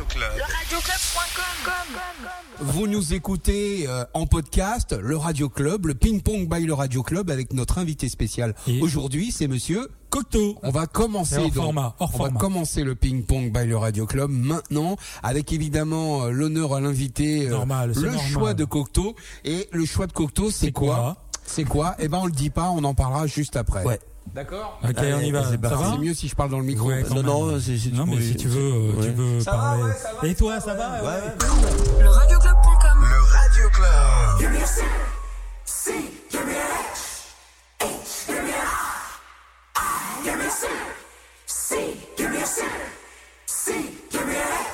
Radio Club. Le radioclub.com. Vous nous écoutez euh, en podcast, le Radio Club, le Ping Pong by le Radio Club avec notre invité spécial. Et- Aujourd'hui, c'est monsieur Cocteau. On va commencer Et hors donc, format, hors on va commencer le ping pong by le Radio Club maintenant avec évidemment euh, l'honneur à l'invité euh, Normal, c'est le normal. choix de Cocteau et le choix de Cocteau c'est C'est quoi, quoi? C'est quoi? Eh ben on le dit pas, on en parlera juste après. Ouais. D'accord Ok, on y va. c'est Ça parti. va C'est mieux si je parle dans le micro. Ouais, Non, non, c'est- c'est- Non, mais oui, si tu veux, euh, ouais. tu veux Ça va, parler. ouais, ça va, Et toi, ça va Ouais. Le radioclub.com. Le Radio Club. Have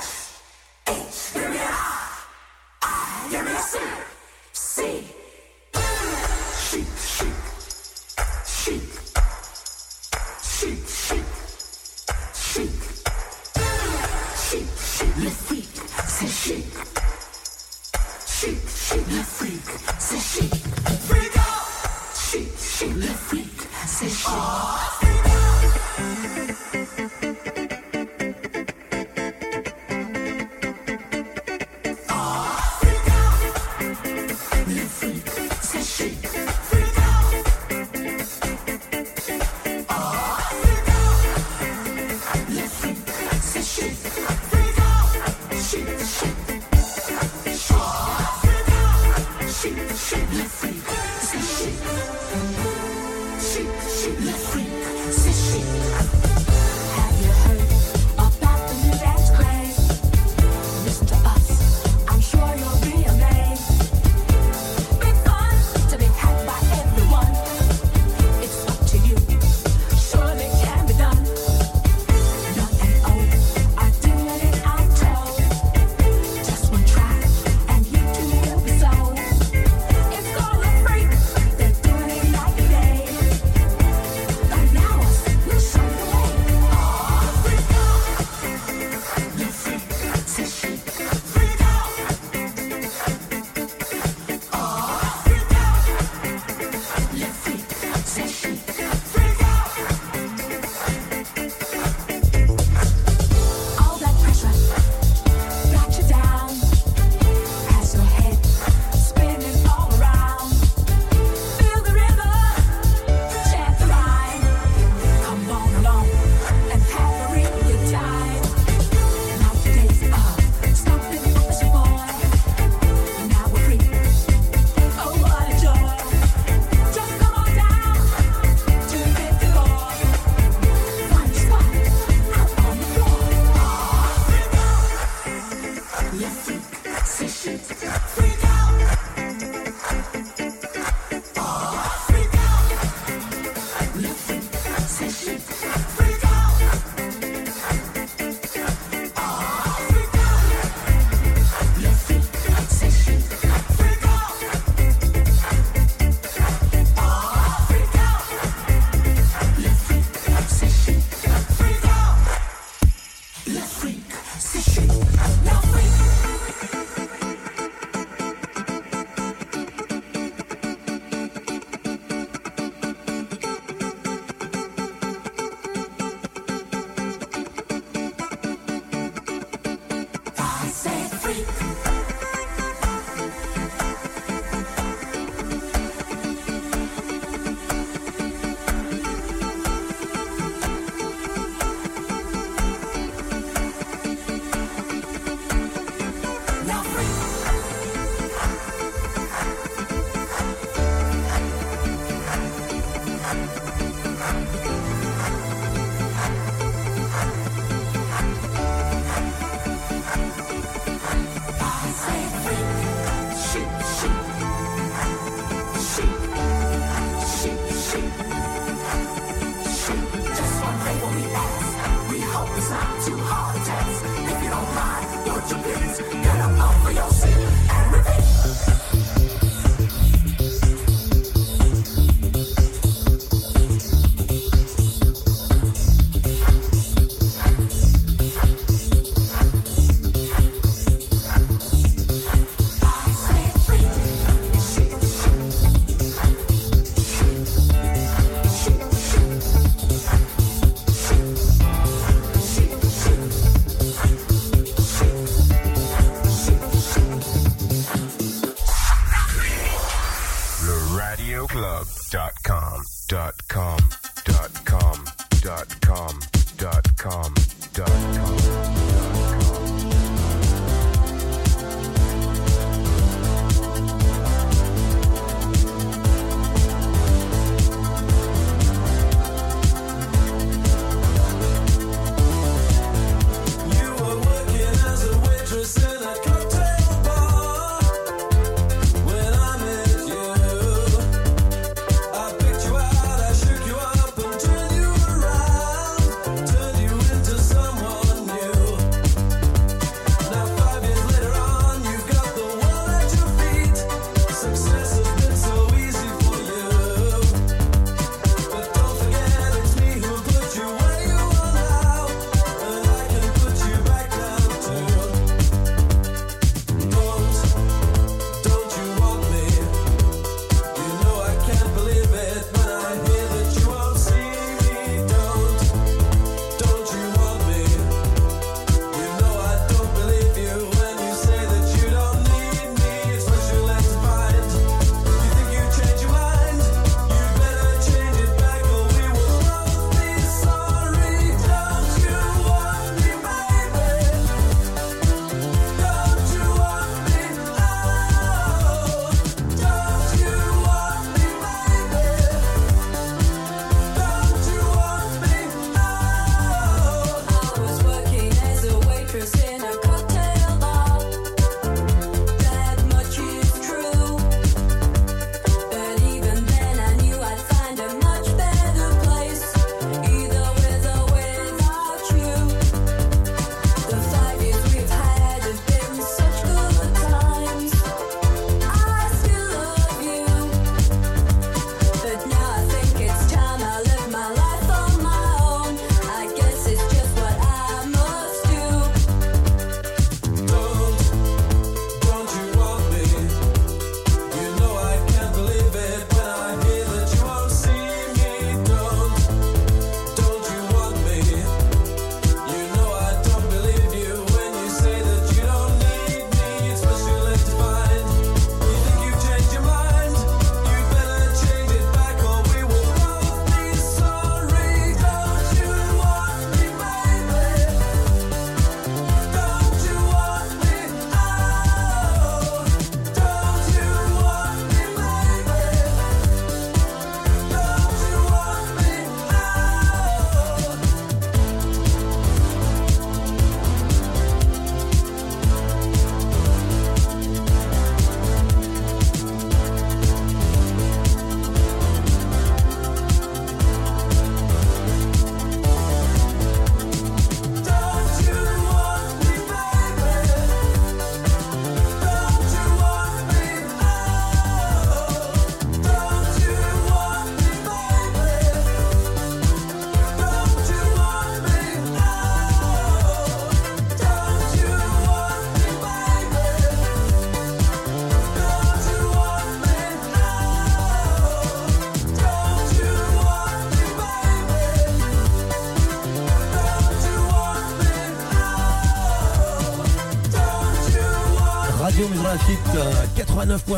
dot com dot com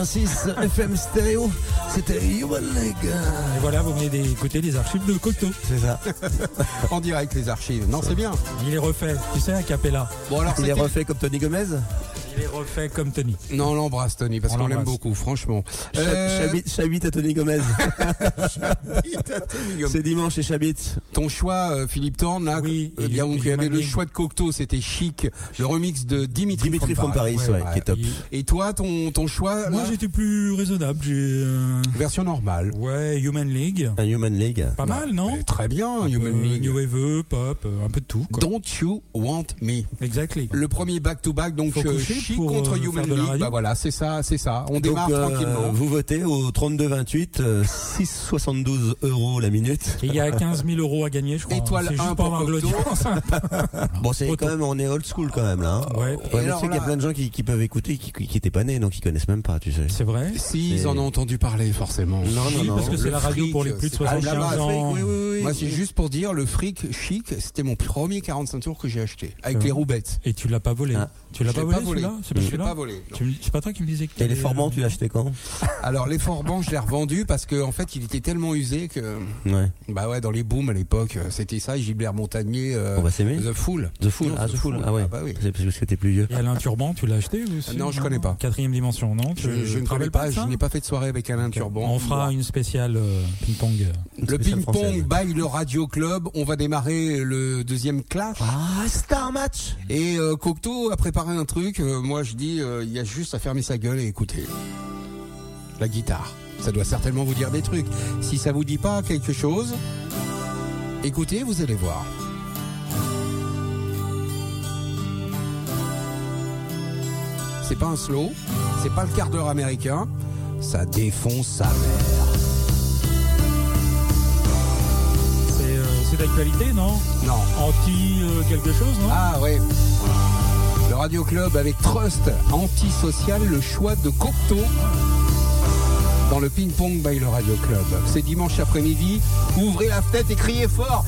FM stéréo. C'était Human Leg. Et voilà, vous venez d'écouter les archives de Coteau. C'est ça. en direct, les archives. Non, c'est bien. Il est refait. Tu sais, un capella. Bon, alors, il est refait comme Tony Gomez refait comme Tony. Non, on l'embrasse Tony parce On qu'on l'aime beaucoup, franchement. Euh, Chabit, Chabit à Tony Gomez. C'est dimanche chez Chabit. Ton choix, euh, Philippe Thorne, là, Oui, il y avait le choix de Cocteau, c'était chic, le remix de Dimitri, Dimitri from Paris, Ouais, ouais, qui est top. Et toi, ton, ton choix, Moi, j'étais plus raisonnable. J'ai. euh, version normale. Ouais, Human League. Un Human League. Pas mal, non Mais Très bien, Human League. New Wave, pop, euh, un peu de tout. Quoi. Don't you want me? Exactly. Le premier back-to-back, donc Faut euh, coucher chic pour, contre euh, Human League. Bah voilà, c'est ça, c'est ça. On Donc, démarre euh, tranquillement. vous votez au 32-28, euh, 6,72 euros la minute. Il y a 15 000 euros à gagner, je crois. Étoile C'est juste 1 pour. Bon, c'est quand même, on est old school quand même là. hein. Ouais. Ouais, mais alors tu sais qu'il y a plein de gens qui, qui peuvent écouter, qui, qui étaient pas nés, donc ils connaissent même pas, tu sais. C'est vrai. Si, ils en ont entendu parler, forcément. Non, non, Oui, non. parce que c'est Le la radio fric, pour les plus de c'est pas 75 là-bas, ans. Oui, oui, oui. Moi, c'est juste pour dire, le fric chic, c'était mon premier 45 tours que j'ai acheté. Avec les roubettes. Et tu l'as pas volé. Ah. Tu l'as Je pas volé, C'est pas Je pas volé. C'est pas toi qui me disais que Et les formants, euh, tu l'as acheté quand? Alors les Forbans, je l'ai revendu parce que en fait, il était tellement usé que Ouais. bah ouais, dans les booms à l'époque, euh, c'était ça. Gilbert Montagnier, euh, On va s'aimer The Fool. The Fool, ah The Fool, ah ouais. bah oui. C'est parce que t'es plus vieux. Et Alain Turban, tu l'as acheté aussi Non, je connais pas. Quatrième dimension, non? Tu- Je, ne connais pas, je n'ai pas fait de soirée avec Alain Turban. On fera une spéciale euh, ping-pong. Une Le ping-pong française. by le Radio Club. On va démarrer le deuxième clash. Ah, Star Match Et Cocteau a préparé un truc. euh, moi, je dis, euh, il y a juste à fermer sa gueule et écouter. La guitare. Ça doit certainement vous dire des trucs. Si ça vous dit pas quelque chose, écoutez, vous allez voir. C'est pas un slow, c'est pas le quart d'heure américain, ça défonce sa mère. C'est euh, d'actualité, non? Non. Anti euh, quelque chose, non? Ah ouais. Radio Club avec Trust antisocial, le choix de Cocteau dans le ping-pong by le Radio Club. C'est dimanche après-midi. Ouvrez la fenêtre et criez fort.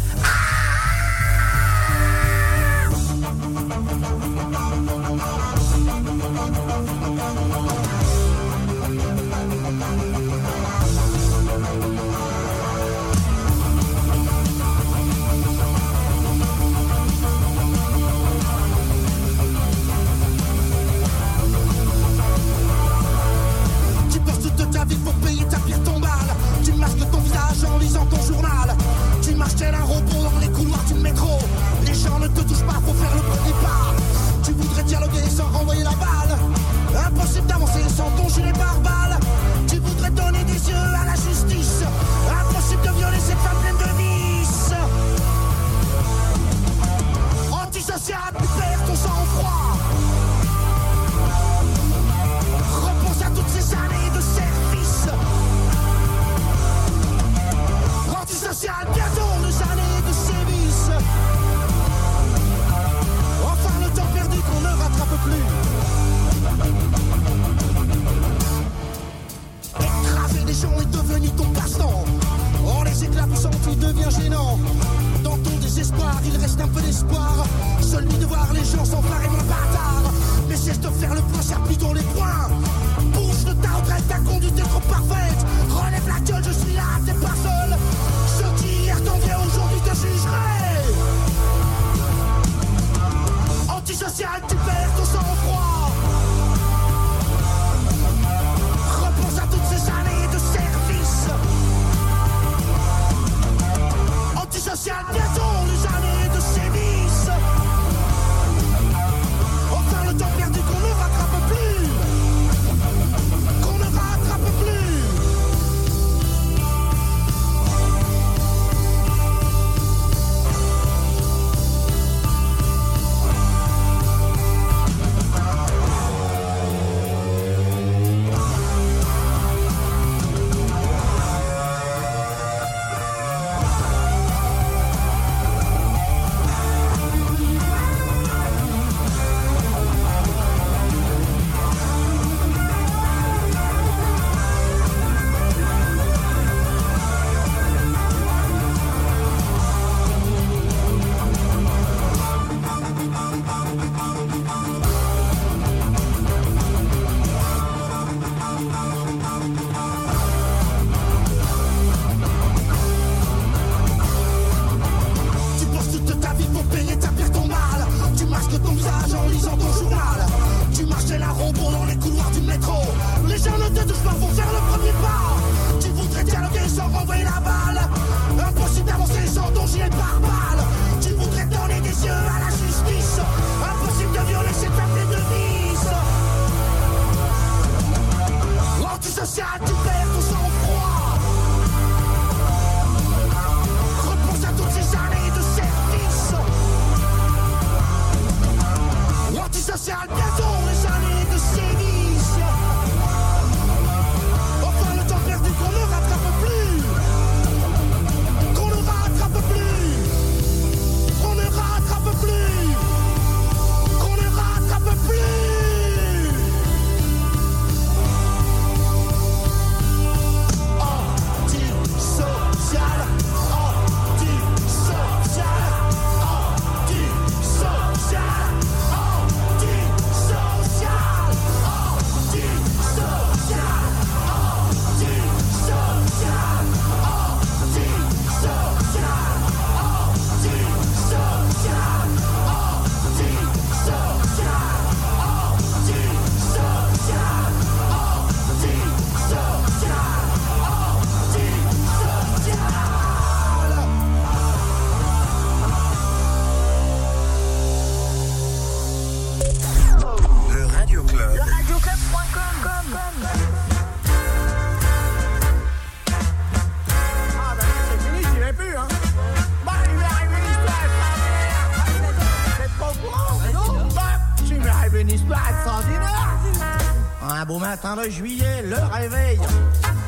Un beau matin de juillet, le réveil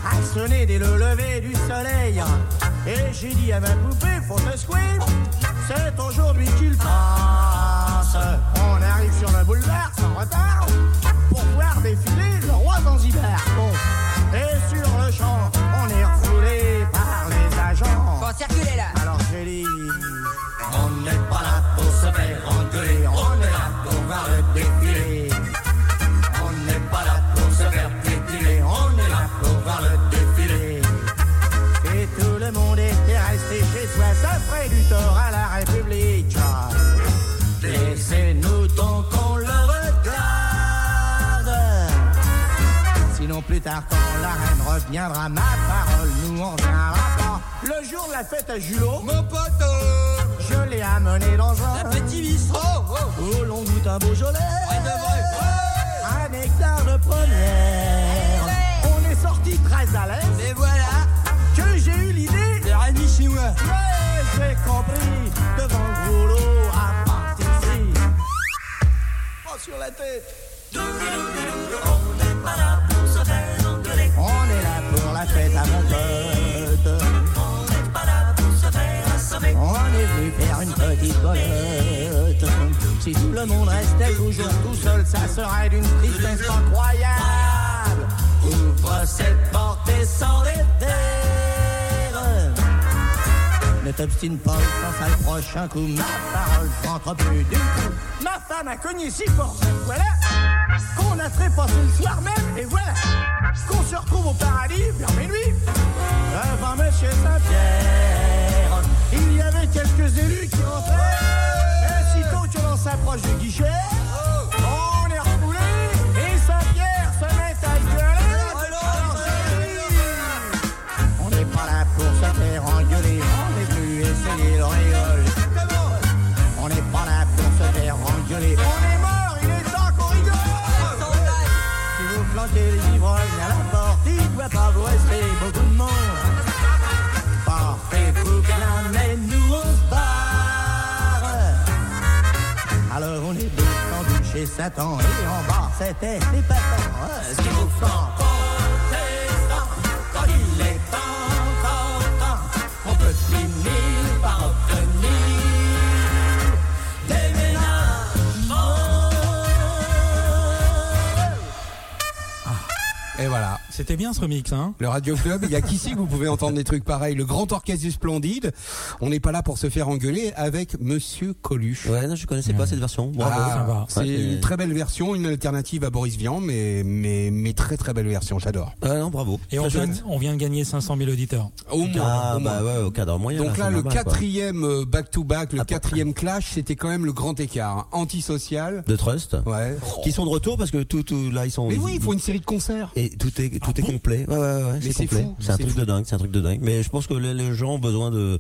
a sonné dès le lever du soleil. Et j'ai dit à ma poupée, faut te secouer, c'est aujourd'hui qu'il passe. On arrive sur le boulevard sans retard pour voir défiler le roi Zanzibar. Bon, et sur le champ, on est refoulé par les agents. Faut circuler là. Alors j'ai dit, on n'est pas là pour se faire engueuler, on est là pour voir le défilé. On n'est pas là pour se faire piétiner, on est là pour voir le défilé. Et tout le monde était resté chez soi, ça ferait du tort à la République. Laissez-nous donc qu'on le regarde. Sinon plus tard quand la reine reviendra, ma parole nous en viendra pas. Le jour de la fête à Julot, mon pote, je l'ai amené dans un petit bistrot où l'on goûte un Beaujolais, hectare de première. On est sorti très à l'aise. Et voilà que j'ai eu l'idée de Rémi chinois. Ouais, j'ai compris devant le gros lot à partir ici. Oh, sur la tête. On n'est pas là pour se faire engueuler. On est là pour la fête à mon pote. On n'est pas là pour se faire assommer. On est venu faire une petite bolotte. Si tout le monde restait toujours tout seul, ça serait d'une tristesse incroyable. Ouvre cette porte et sors les verres. Ne t'obstine pas quand ça le prochain coup, ma parole rentre plus du tout. Ma femme a cogné si fort, voilà, qu'on a trépassé le soir même, et voilà, qu'on se retrouve au paradis vers minuit, devant Monsieur Saint-Pierre. Il y avait quelques élus qui rentraient, s'approche du guichet, on est refoulé, et Saint-Pierre se met à gueuler. On n'est pas là pour se faire engueuler, on est venu essayer le rigole. On n'est pas là pour se faire engueuler, on est mort, il est temps qu'on rigole. Si vous planquez les ivrognes à la porte, il ne doit pas vous rester Alors on est descendu chez Satan et en bas c'était épatant. Ce qu'il vous fait protestant, quand il est encore temps, on peut finir par obtenir déménagement. Et voilà. C'était bien ce remix, hein Le Radio Club, il y a qu'ici que vous pouvez entendre des trucs pareils? Le grand orchestre du Splendide. On n'est pas là pour se faire engueuler avec Monsieur Coluche. Ouais, non, je connaissais pas cette version. Bravo. Ah, ça va. c'est Ouais, une très belle version, une alternative à Boris Vian, mais, mais, mais très très belle version, j'adore. Ah non, bravo. Et on vient, on vient de gagner 500 000 auditeurs. Au moins. Ah au moins. bah ouais, au cadre moyen. Donc là, le normal, quatrième euh, back-to-back, le quatrième clash, c'était quand même le grand écart. Antisocial. de Trust. Ouais. Qui sont de retour parce que tout, tout là ils sont. Mais oui, il faut une série de concerts. Et tout est tout est complet. Ouais ouais ouais. C'est complet. fou, C'est un truc fou. de dingue. C'est un truc de dingue. Mais je pense que les, les gens ont besoin de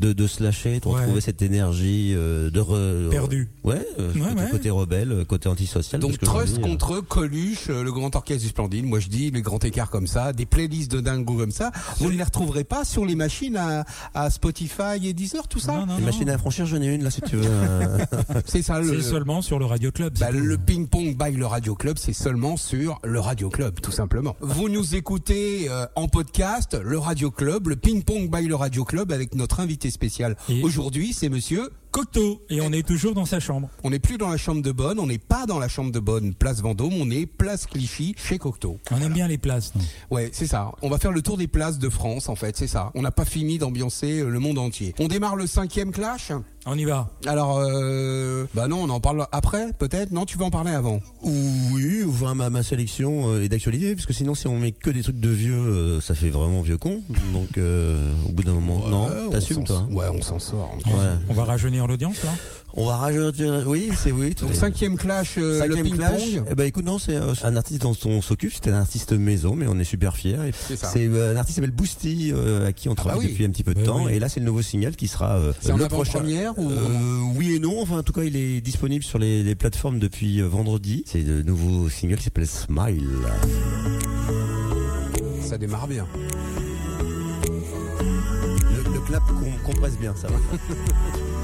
de, de se lâcher, de Ouais. retrouver cette énergie euh, de re... Perdu. Ouais. euh, Ouais, côté, ouais. côté rebelle, euh, côté antisocial. Donc Trust euh, contre Coluche, euh, le grand orchestre du Splendide. Moi je dis les grands écarts comme ça, des playlists de dingo comme ça. Vous ne les retrouverez pas sur les machines à, à Spotify et Deezer, tout ça. Non, non, Les non. machines à franchir, j'en ai une là si tu veux. euh, C'est ça le. C'est seulement sur le Radio Club. Bah, le ping-pong by le Radio Club, c'est seulement sur le Radio Club, tout simplement. Vous nous écoutez euh, en podcast, le Radio Club, le ping-pong by le Radio Club avec notre invité spécial. Aujourd'hui, c'est monsieur. Cocteau. Et on est toujours dans sa chambre. On n'est plus dans la chambre de Bonne, on n'est pas dans la chambre de Bonne, place Vendôme, on est place Clichy, chez Cocteau. On aime bien les places. non Ouais, c'est ça. On va faire le tour des places de France, en fait, c'est ça. On n'a pas fini d'ambiancer euh, le monde entier. On démarre le cinquième clash. On y va. Alors, euh, bah non, on en parle après, peut-être? Non, tu vas en parler avant? Oui, ou voir ma, ma sélection euh, est d'actualité, parce que sinon si on met que des trucs de vieux, euh, ça fait vraiment vieux con. Donc euh, au bout d'un moment, Ouais, non, on t'assumes toi. hein Ouais, on s'en sort. Ouais. On va rajeunir l'audience là. On va rajouter, oui, c'est oui. Donc cinquième clash, euh, Cinquième le clash. Eh ben écoute non c'est euh, un artiste dont on s'occupe, c'était un artiste maison mais on est super fiers. Et C'est ça. C'est euh, un artiste qui s'appelle Boosty euh, à qui on travaille bah oui. depuis un petit peu de Bah temps oui. et là c'est le nouveau single qui sera euh, C'est en le prochain. ou Euh, oui et non, enfin en tout cas il est disponible sur les, les plateformes depuis euh, vendredi. C'est le nouveau single qui s'appelle Smile. ça démarre bien. Le, le clap qu'on compresse bien, ça va.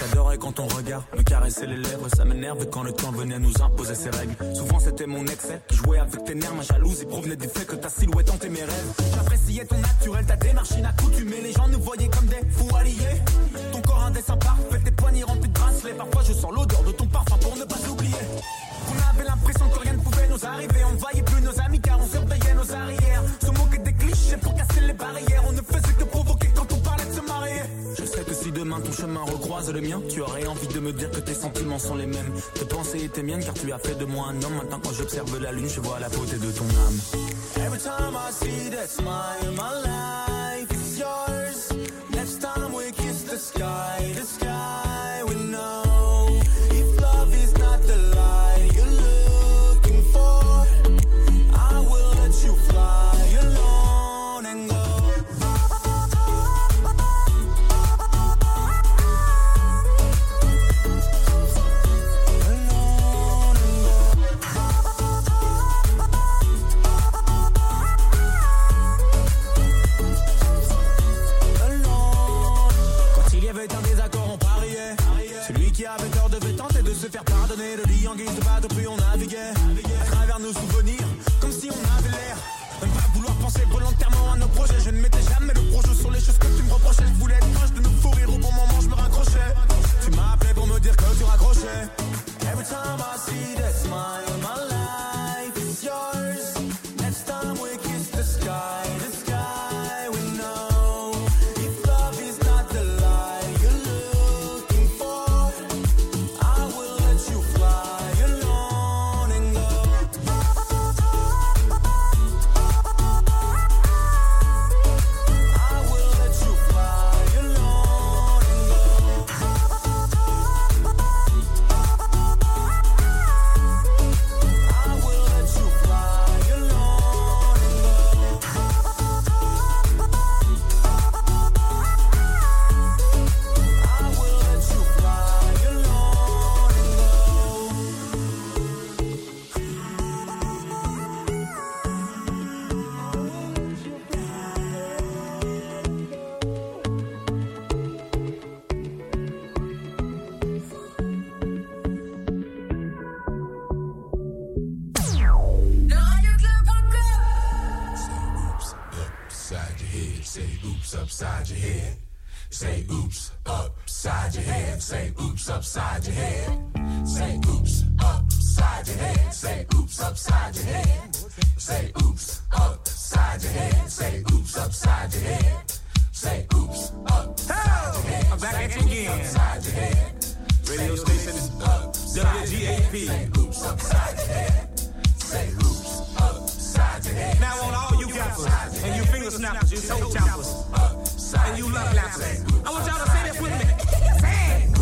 J'adorais quand ton regard me caressait les lèvres, ça m'énerve quand le temps venait nous imposer ses règles. Souvent c'était mon excès qui jouait avec tes nerfs, ma jalousie provenait du fait que ta silhouette hantait mes rêves. J'appréciais ton naturel, ta démarche inaccoutumée, les gens nous voyaient comme des fous alliés. Ton corps un dessin parfait, tes poignets remplis de bracelets, parfois je sens l'odeur de ton parfum pour ne pas oublier. On avait l'impression que rien ne pouvait nous arriver, on ne voyait plus nos amis car on surveillait nos arrières. Se moquer des clichés pour casser les barrières, on ne faisait que provoquer quand on parlait de se marier. Je sais que demain ton chemin recroise le mien, tu aurais envie de me dire que tes sentiments sont les mêmes. Tes pensées étaient miennes car tu as fait de moi un homme. Maintenant quand j'observe la lune, je vois la beauté de ton âme. Upside your head. Say oops upside your head. Say oops upside your head. Say oops upside your head. Say oops upside your head. Say oops upside your head. Say oops upside your head. I'm back at you again. Upside your head. Radio station is WGAP. Say oops upside your head. Say oops upside your head. Now on all you gappers and you finger snappers, you toe choppers, and you love lappers. I want y'all to say this with me. Sing.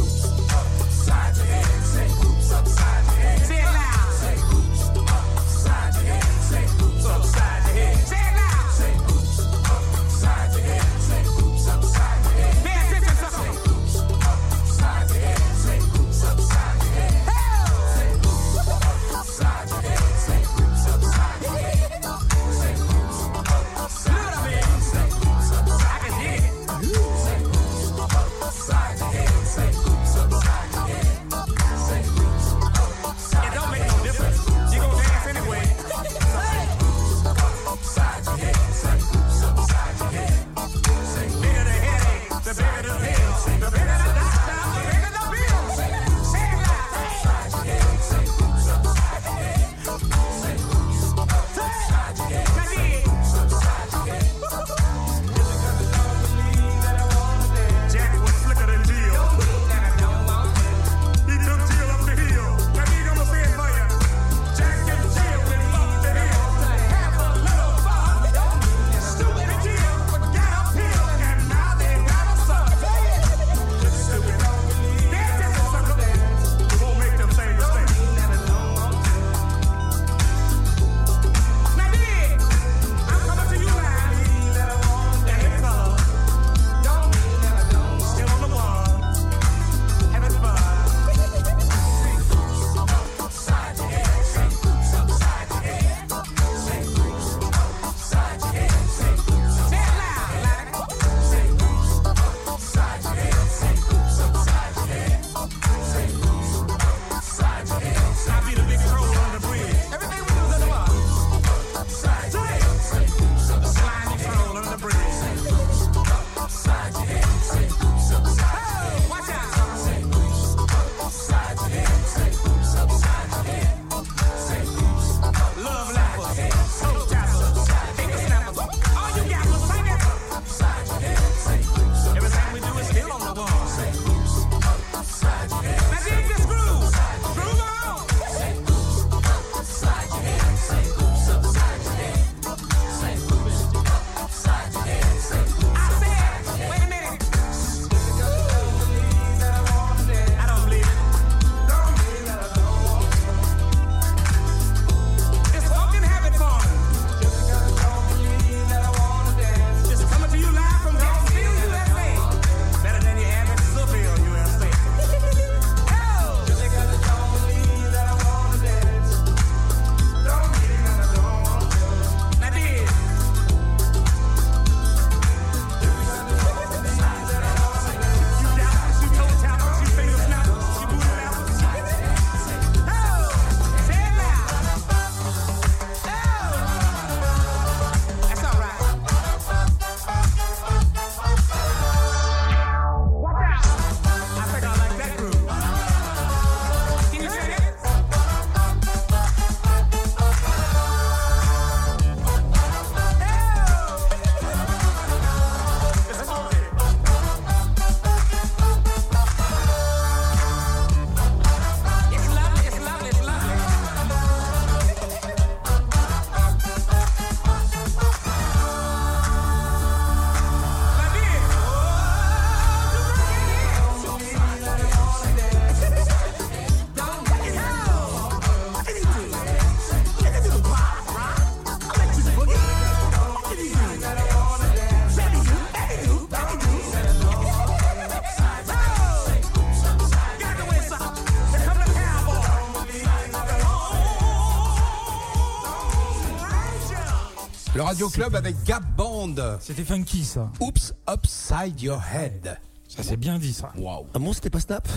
Radio Club avec Gap Band. C'était funky ça. Oops Upside Your Head. Ça c'est bien dit ça. Waouh. Ah bon, c'était pas Snap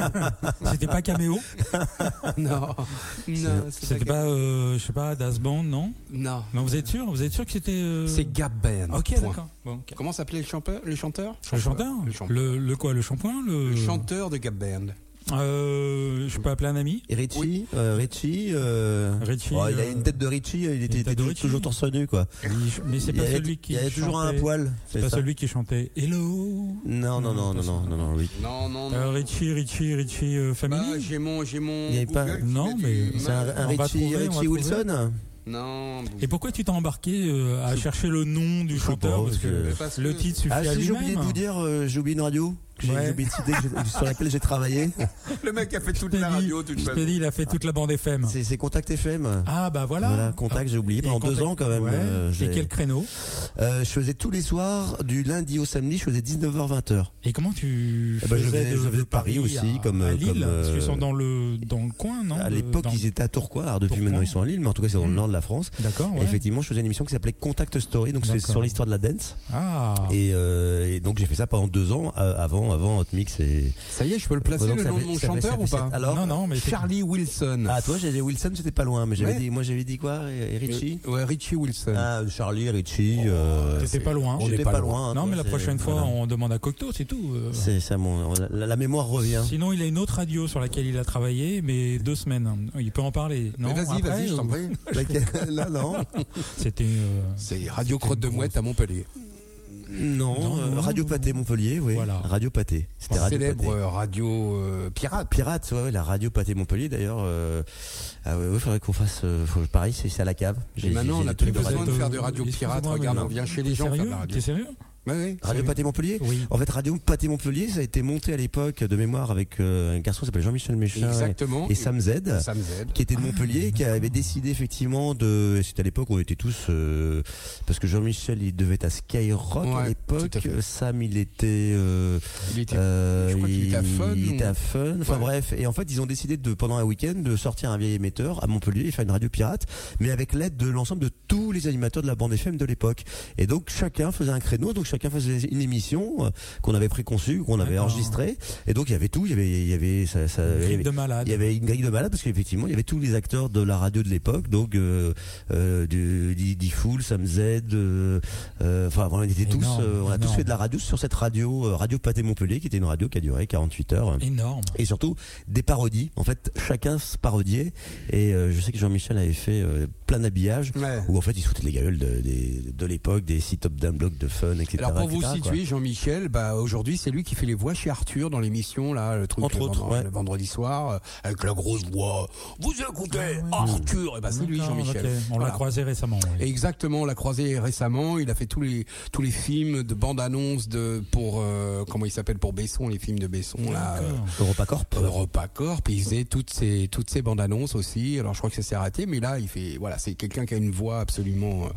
C'était pas Caméo Non. C'était pas, euh, je sais pas, Das Band, non Non. Non, vous êtes sûr Vous êtes sûr que c'était. euh, C'est Gap Band. Ok, d'accord. Bon. Comment s'appelait le chanteur Le chanteur? Le chanteur Le chanteur. le, le quoi Le shampoing le... Le chanteur de Gap Band. Euh, je peux appeler un ami Et Richie, Oui. euh, Richie, euh, Richie, oh, il a euh, une tête de Richie, il était, de toujours, Richie. toujours torse nu quoi. Il- Mais c'est pas avait- celui qui. Il y avait toujours un poil. C'est pas ça celui qui chantait Hello. Non, non, non, non, non, non, non, oui. Non, non, non. Euh, Richie, Richie, Richie euh, Bah, Family. j'ai mon, j'ai mon. Il y avait pas- Non, mais- C'est un, un Richie, trouver, Richie. Wilson Non. Et pourquoi tu t'es embarqué euh, à chercher le nom du chanteur Parce que le titre suffit Ah à si, j'ai oublié de lui-même. vous dire, euh, j'ai oublié une radio que j'ai Ouais. sur laquelle j'ai travaillé. Le mec a fait toute la dit- radio, toute Je t'ai dit, il a fait toute la bande FM. C'est c'est Contact FM. Ah bah voilà. Voilà, Contact, j'ai oublié pendant deux ans quand même. Ouais. euh, Et j'ai- quel créneau Euh, je faisais tous les soirs, du lundi au samedi, je faisais 19h-20h. Et comment tu Eh ben, je faisais faisais- je faisais de Paris aussi, à- comme, à Lille comme, euh, Parce qu'ils sont dans le dans le coin, non À l'époque, dans- ils étaient à Tourcoing, alors depuis Tourcoing. maintenant ils sont à Lille, mais en tout cas c'est dans le Mhm. nord de la France. D'accord. Ouais. effectivement, je faisais une émission qui s'appelait Contact Story, donc c'est sur l'histoire de la dance. Ah. Et, et donc j'ai fait ça pendant deux ans, euh, avant, avant Hot Mix et. Ça y est, je peux le placer Donc, le nom de mon chanteur ou pas Alors, non, non, mais Charlie Wilson. ah toi, j'avais Wilson, c'était pas loin, mais j'avais Ouais. dit, moi j'avais dit quoi, et, et Richie. Euh, Ouais, Richie Wilson. Ah, Charlie, Richie. euh, T'étais pas loin. J'étais pas pas loin. loin. hein, Non, toi, mais la prochaine fois, voilà. on demande à Cocteau, c'est tout. euh. C'est ça, mon, la, la mémoire revient. Sinon, il a une autre radio sur laquelle il a travaillé, mais deux semaines. Il peut en parler. Non, Mais vas-y, vas-y, je t'en prie. Là, non. C'était. euh, C'est Radio Crotte de Mouette à Montpellier. Non, Non, euh, non, Radio. Pâté Montpellier, oui. Voilà. Radio Pâté. C'était Radio Célèbre Pâté. radio euh, pirate. Pirate, ouais, ouais, la radio Pâté Montpellier d'ailleurs. Euh, ah ouais, ouais, faudrait qu'on fasse. euh, faut- pareil, c'est c'est à la cave. Et maintenant, on a plus de besoin radio. de faire de radio pirate. Regarde, on vient chez les gens de sérieux? T'es sérieux? Ouais, Radio Pâté Montpellier Oui. En fait, Radio Pâté Montpellier, ça a été monté à l'époque de mémoire avec euh, un garçon qui s'appelle Jean-Michel Méchin Exactement. et, et Sam Z. Sam Z. qui était de Montpellier, qui avait décidé effectivement de. C'était à l'époque où on était tous. euh, parce que Jean-Michel, il devait être à Skyrock Ouais, à l'époque. à. Sam, il était. euh, Il était. euh, je crois qu'il était à Fun, Il était à Fun. Enfin Ouais. bref. Et en fait, ils ont décidé de, pendant un week-end, de sortir un vieil émetteur à Montpellier et faire une radio pirate, mais avec l'aide de l'ensemble de tous les animateurs de la bande FM de l'époque. Et donc, chacun faisait un créneau, donc chacun faisait une émission euh, qu'on avait préconçue, qu'on avait enregistrée. Et donc, il y avait tout. Il y avait, il y avait, ça, ça- il y Grille avait- de malade. il y avait une grille de malade parce qu'effectivement il y avait tous les acteurs de la radio de l'époque donc euh, euh, du Fool, Sam Z, euh, euh, enfin voilà, on était tous, euh, on a tous fait de la radio sur cette radio, euh, radio Pâté Montpellier qui était une radio qui a duré 48 heures. Énorme. Et surtout des parodies. En fait, chacun se parodiait. Et euh, je sais que Jean-Michel avait fait plein d'habillages Ouais. où en fait il se foutait les gueules de, des- de l'époque, des sites top d'un bloc de fun, etc. Alors pour vous situer, Jean-Michel, bah aujourd'hui c'est lui qui fait les voix chez Arthur dans l'émission là, le truc Entre le autres, vendredi, ouais. le vendredi soir euh, avec la grosse voix. Vous écoutez Arthur, et bah c'est lui Jean-Michel. On l'a Voilà. croisé récemment. oui. Exactement, on l'a croisé récemment. Il a fait tous les tous les films de bande annonce de pour euh, comment il s'appelle pour Besson, les films de Besson là. euh. EuropaCorp. EuropaCorp, il faisait toutes ces toutes ces bandes annonces aussi. Alors je crois que ça s'est arrêté, mais là il fait voilà, c'est quelqu'un qui a une voix absolument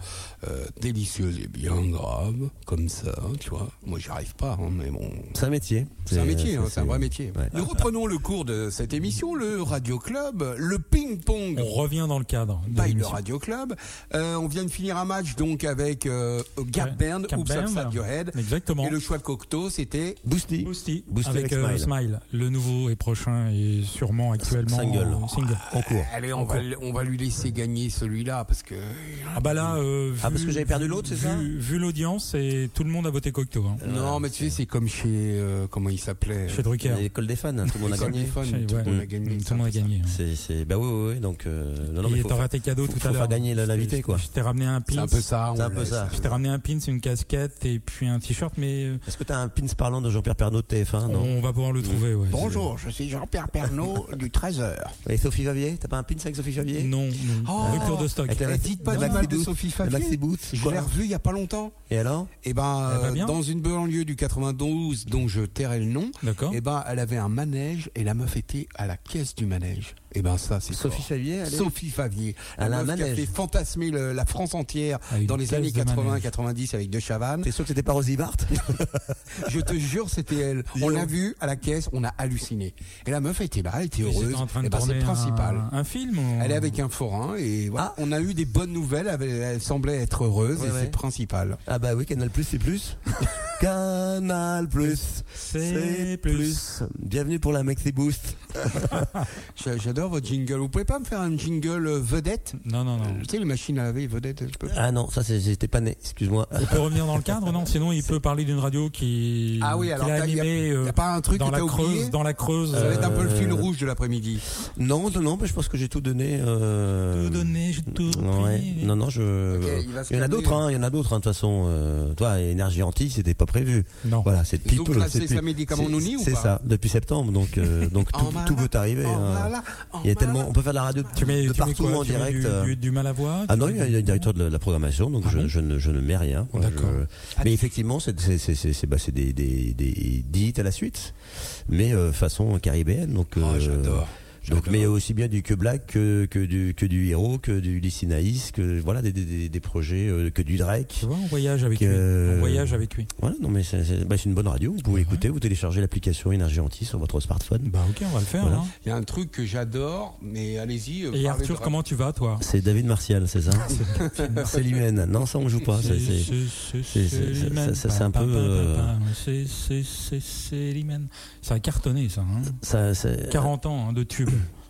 euh, délicieuse et bien grave comme ça, tu vois. Moi j'y arrive pas, hein, mais bon. C'est un métier. C'est un métier, hein, c'est un vrai métier. ouais. Nous reprenons le cours de cette émission, le Radio Club, le ping-pong. On revient dans le cadre. By le. Radio Club. Euh, on vient de finir un match donc avec euh, Gap Ouais, Band, Oops Band. Upside Your Head. Exactement. Et le choix de Cocteau, c'était Boosty. Boosty, Boosty avec, avec euh, Smile. Smile. Le nouveau et prochain et sûrement actuellement Single. en single. En cours. Allez, on va, on va lui laisser gagner celui-là parce que Ah bah là, euh, vu, Ah, parce que j'avais perdu l'autre, c'est ça? Vu l'audience, et tout le monde a voté Cocteau. Hein. non, mais tu sais, c'est comme chez euh, comment il s'appelait Chez Drucker. L'école des fans, tout le monde a gagné. des fans, Chez- tout le monde a gagné. Tout le monde a gagné. C'est, c'est, bah oui, oui, oui, donc, euh, non, non, mais et faut, t'as raté cadeau faut- tout faut à l'heure. faire gagner la- l'invité, quoi. Je t'ai ramené un C'est pin. un peu ça. C'est un peu ça. Je t'ai ramené un pin, c'est une casquette et puis un t-shirt, mais euh, Est-ce que t'as un pins parlant de Jean-Pierre Pernaut de TF1, non? on va pouvoir le trouver. Ouais. Bonjour, je suis Jean-Pierre Pernaud du 13h. Et Sophie Favier? T'as pas un pins avec Sophie Favier? Non, non. Oh. Rupture de stock. Eh, dites pas la du mal de. Sophie La Favier. Je l'ai revue il y a pas longtemps. Et alors? Et ben, Elle va euh, dans une banlieue du 92 dont je tairai le nom, et ben, elle avait un manège et la meuf était à la caisse du manège. Et ben ça, c'est Sophie. Favier, Sophie Favier, Elle a un meuf qui a manège. fait fantasmer le- la France entière Ah, dans les années de manège. 80-90 avec De Chavannes. T'es sûr que c'était pas Rosie Bart Je te jure, c'était elle. On l'a vue à la caisse, on a halluciné. Et la meuf était là, elle était heureuse. en train de et ben, c'est principal. un, un film ou... Elle est avec un forain et voilà. Ah. on a eu des bonnes nouvelles. Elle, elle semblait être heureuse Ouais, et ouais. c'est principal. Ah bah oui, Canal Plus, c'est plus. Canal Plus, C'est plus. Bienvenue pour la Maxi Boost. J'adore votre jingle. Vous pouvez pas me faire un jingle euh, vedette? Non, non, non. Tu sais, les machines à laver vedette. Je peux... Ah non, ça c'est- j'étais pas né, excuse-moi. Il peut revenir dans le cadre, non? Sinon, il peut parler d'une radio qui, Ah oui, alors a y a- animée y a euh, pas un truc dans la oublié Creuse, dans la Creuse. Ça va être un peu le fil Euh, rouge de l'après-midi. Non, non, non, mais je pense que j'ai tout donné. Euh... Tout donné, j'ai tout Ouais. pris. Non, non, je. Ok, il il y en a d'autres, hein. Il y en a d'autres, hein, de toute façon. Euh, toi, énergie anti, c'était pas prévu. Non. Voilà, c'est people. c'est ça médicament c'est- ou C'est pas? ça, depuis septembre, donc euh, donc tout, En tout peut arriver. en hein. malade, en Il y a tellement, on peut faire de la radio de, Tu mets, de tu mets partout quoi en Tu mets direct. du, euh. du- du mal à voix Ah non, mets il y a, le directeur de la, programmation, donc Ah je, bon je, ne, je ne mets rien. D'accord. je- Mais effectivement, c'est bah, c'est des, des, des, des hits à la suite, mais euh, façon caribéenne. Donc, Oh, euh, j'adore. Donc, mais aussi bien du que Black que, que du que du héros, que du Lycinaïs, que voilà des, des, des, des projets, euh, que du Drake. Tu vois, on voyage avec Que- lui. On voyage avec lui. Voilà, non mais c'est bah, c'est une bonne radio. Vous pouvez écouter, vous téléchargez l'application Énergie Anti sur votre smartphone. Bah ok, on va le faire. Voilà. hein. Il y a un truc que j'adore, mais allez-y. euh, Et Arthur, de- comment tu vas, toi? C'est David Martial, c'est ça? C'est l'humaine. Non, ça on joue pas. c'est- c'est- c'est- c'est- c'est- Célimène. ça- ça, c'est un peu, euh. C'est- c'est- c'est Célimène. Ça a cartonné, ça. hein. ça, c'est- 40 ans hein, de tube.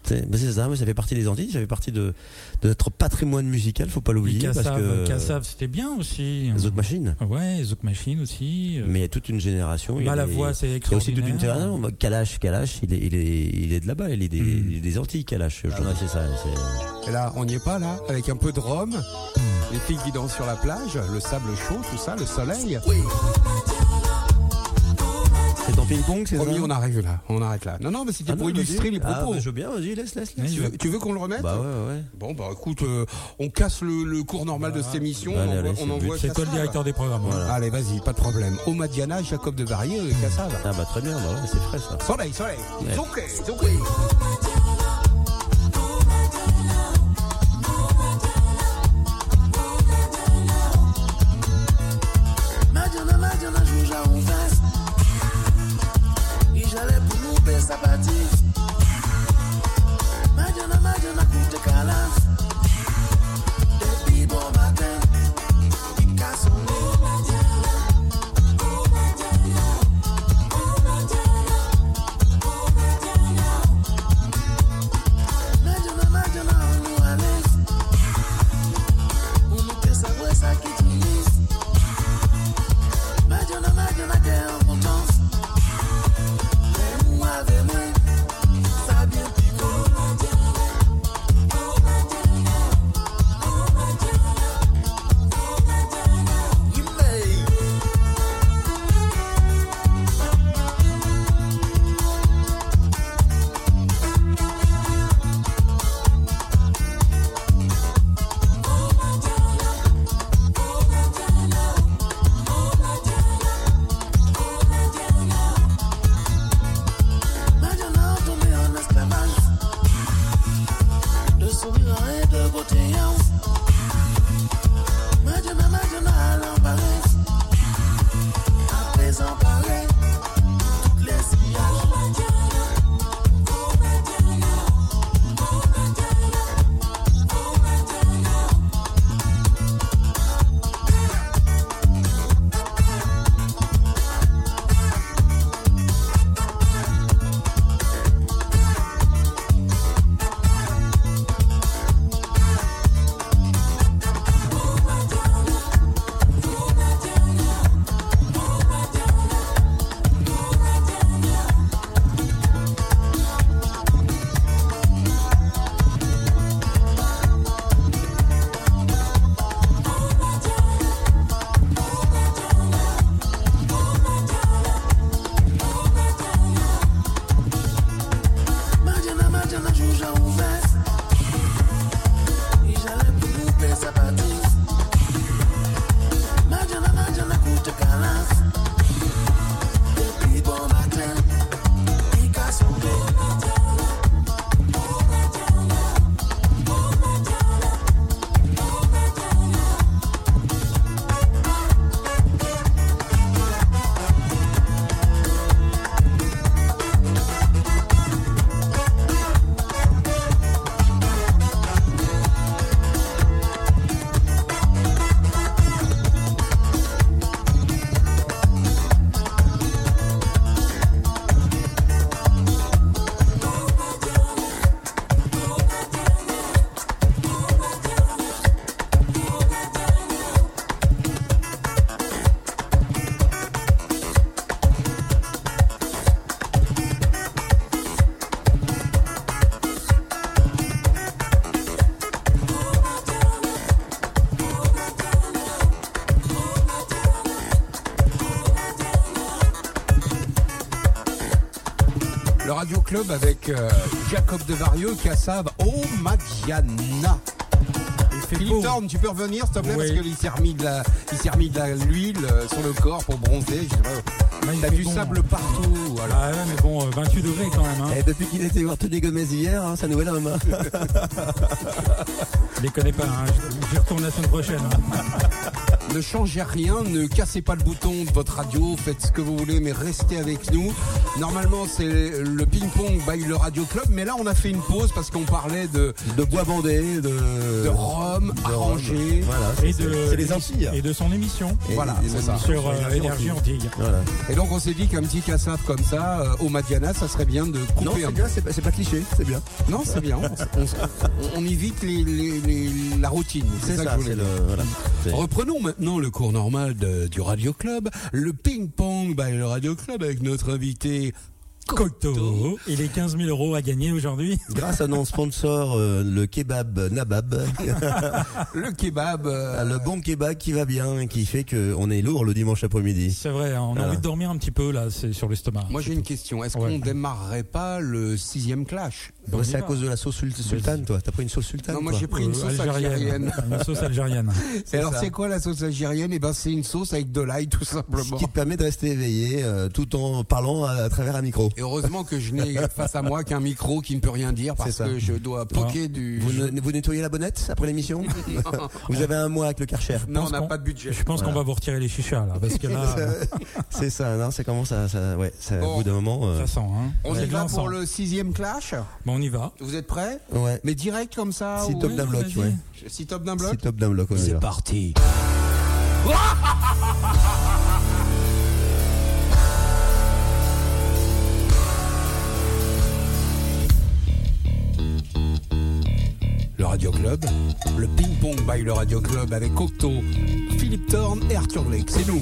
C'est bah, c'est ça, mais ça fait partie des Antilles, ça fait partie de, de notre patrimoine musical, faut pas l'oublier. parce Cassav, que Cassav, c'était bien aussi. les autres machines. Ouais, Zouk Machine aussi. euh, Mais il y a toute une génération. il y a Mal à des- voix, c'est Il y a aussi toute une extraordinaire. génération. Kalash, Kalash, il est, il est, il est de là-bas, il est des, Mm. il est des Antilles, Kalash. Que c'est ça. Et là, on n'y est pas là, avec un peu de rhum, les filles qui dansent sur la plage, le sable chaud, tout ça, le soleil. C'est ton ping-pong, c'est ça Promis, on arrive là, on arrête là. Non, non, mais c'était Ah pour non, illustrer vas-y. les Ah, propos. bah, je veux bien, vas-y, laisse, laisse, laisse. tu, veux, tu veux qu'on le remette Bah ouais, ouais. Bon, bah écoute, euh, on casse le, le cours normal de cette émission, Allez, on allez, envoie, c'est on le envoie C'est toi le Cassav. directeur des programmes. hein. Voilà. Allez, vas-y, pas de problème. Omadiana, Jacob de euh, Cassav. Ah bah très bien, bah ouais, c'est frais ça. Soleil, soleil. Ouais. Pour Club avec euh, Jacob de Vario, Cassav, Oh Madiana. Philippe Thorne, tu peux revenir s'il te plaît Oui. parce qu'il s'est remis de la, il s'est remis de la- l'huile euh, sur le corps pour bronzer. Je sais pas, Là, il T'as du bon. sable partout, voilà. Ah ouais, mais bon, euh, 28 degrés quand même. Hein. Et depuis qu'il était voir Tony Gomez hier, hein, ça nous homme. hein. Je les connais pas. Hein. Je- J'y retourne la semaine prochaine. Ne changez rien, ne cassez pas le bouton de votre radio, faites ce que vous voulez, mais restez avec nous. Normalement, c'est le ping-pong by le Radio Club, mais là, on a fait une pause parce qu'on parlait de, De bois bandé, de. de rhum de arrangé. Voilà. Et c'est- de, C'est les Antilles. Et de son émission Et- Voilà, c'est ça. sur euh, Énergie Antilles. Voilà. Et donc, on s'est dit qu'un petit cassave comme ça, euh, au Madiana, ça serait bien de couper Non, un bien, c'est pas, cliché, c'est bien. Non, c'est bien. On, on- on évite les- les- les- la routine. C'est ça, que je voulais dire. le. Voilà. Reprenons maintenant le cours normal du Radio Club, le ping-pong by le Radio Club avec notre invité Cocteau. Et les 15 000 euros à gagner aujourd'hui. Grâce à nos sponsors, euh, le kebab Nabab, le kebab. euh, le bon kebab qui va bien et qui fait qu'on est lourd le dimanche après-midi. C'est vrai, hein, on a Voilà. envie de dormir un petit peu là, c'est sur l'estomac. Moi j'ai une question. Est-ce Ouais. qu'on démarrerait pas le sixième clash? Bon, y c'est à cause de la sauce sul- sultane, toi. T'as pris une sauce sultane Non, moi j'ai pris une Euh, sauce algérienne. Une sauce algérienne. Et alors c'est quoi la sauce algérienne? Eh ben c'est une sauce avec de l'ail tout Ce simplement. qui te permet de rester éveillé euh, tout en parlant à, à travers un micro. Et heureusement que je n'ai face à moi qu'un micro qui ne peut rien dire parce que je dois poquer du. Vous, ne- vous nettoyez la bonnette après l'émission Vous avez un mois avec le Karcher. Non, on n'a pas de budget. Je pense qu'on va vous retirer les chichas là, parce que là, c'est ça, non, c'est comment ça, ça ouais, ça, Bon. au bout d'un moment. euh, ça sent. Hein. On C'est y va pour le sixième clash Bon, on y va. Vous êtes prêts ouais. Mais direct comme ça Si ou- top d'un bloc, ouais. Si top d'un bloc C'est top d'un bloc, C'est parti. Le Radio Club, le ping-pong by le Radio Club avec Cocteau, Philippe Thorne et Arthur Blake, c'est nous.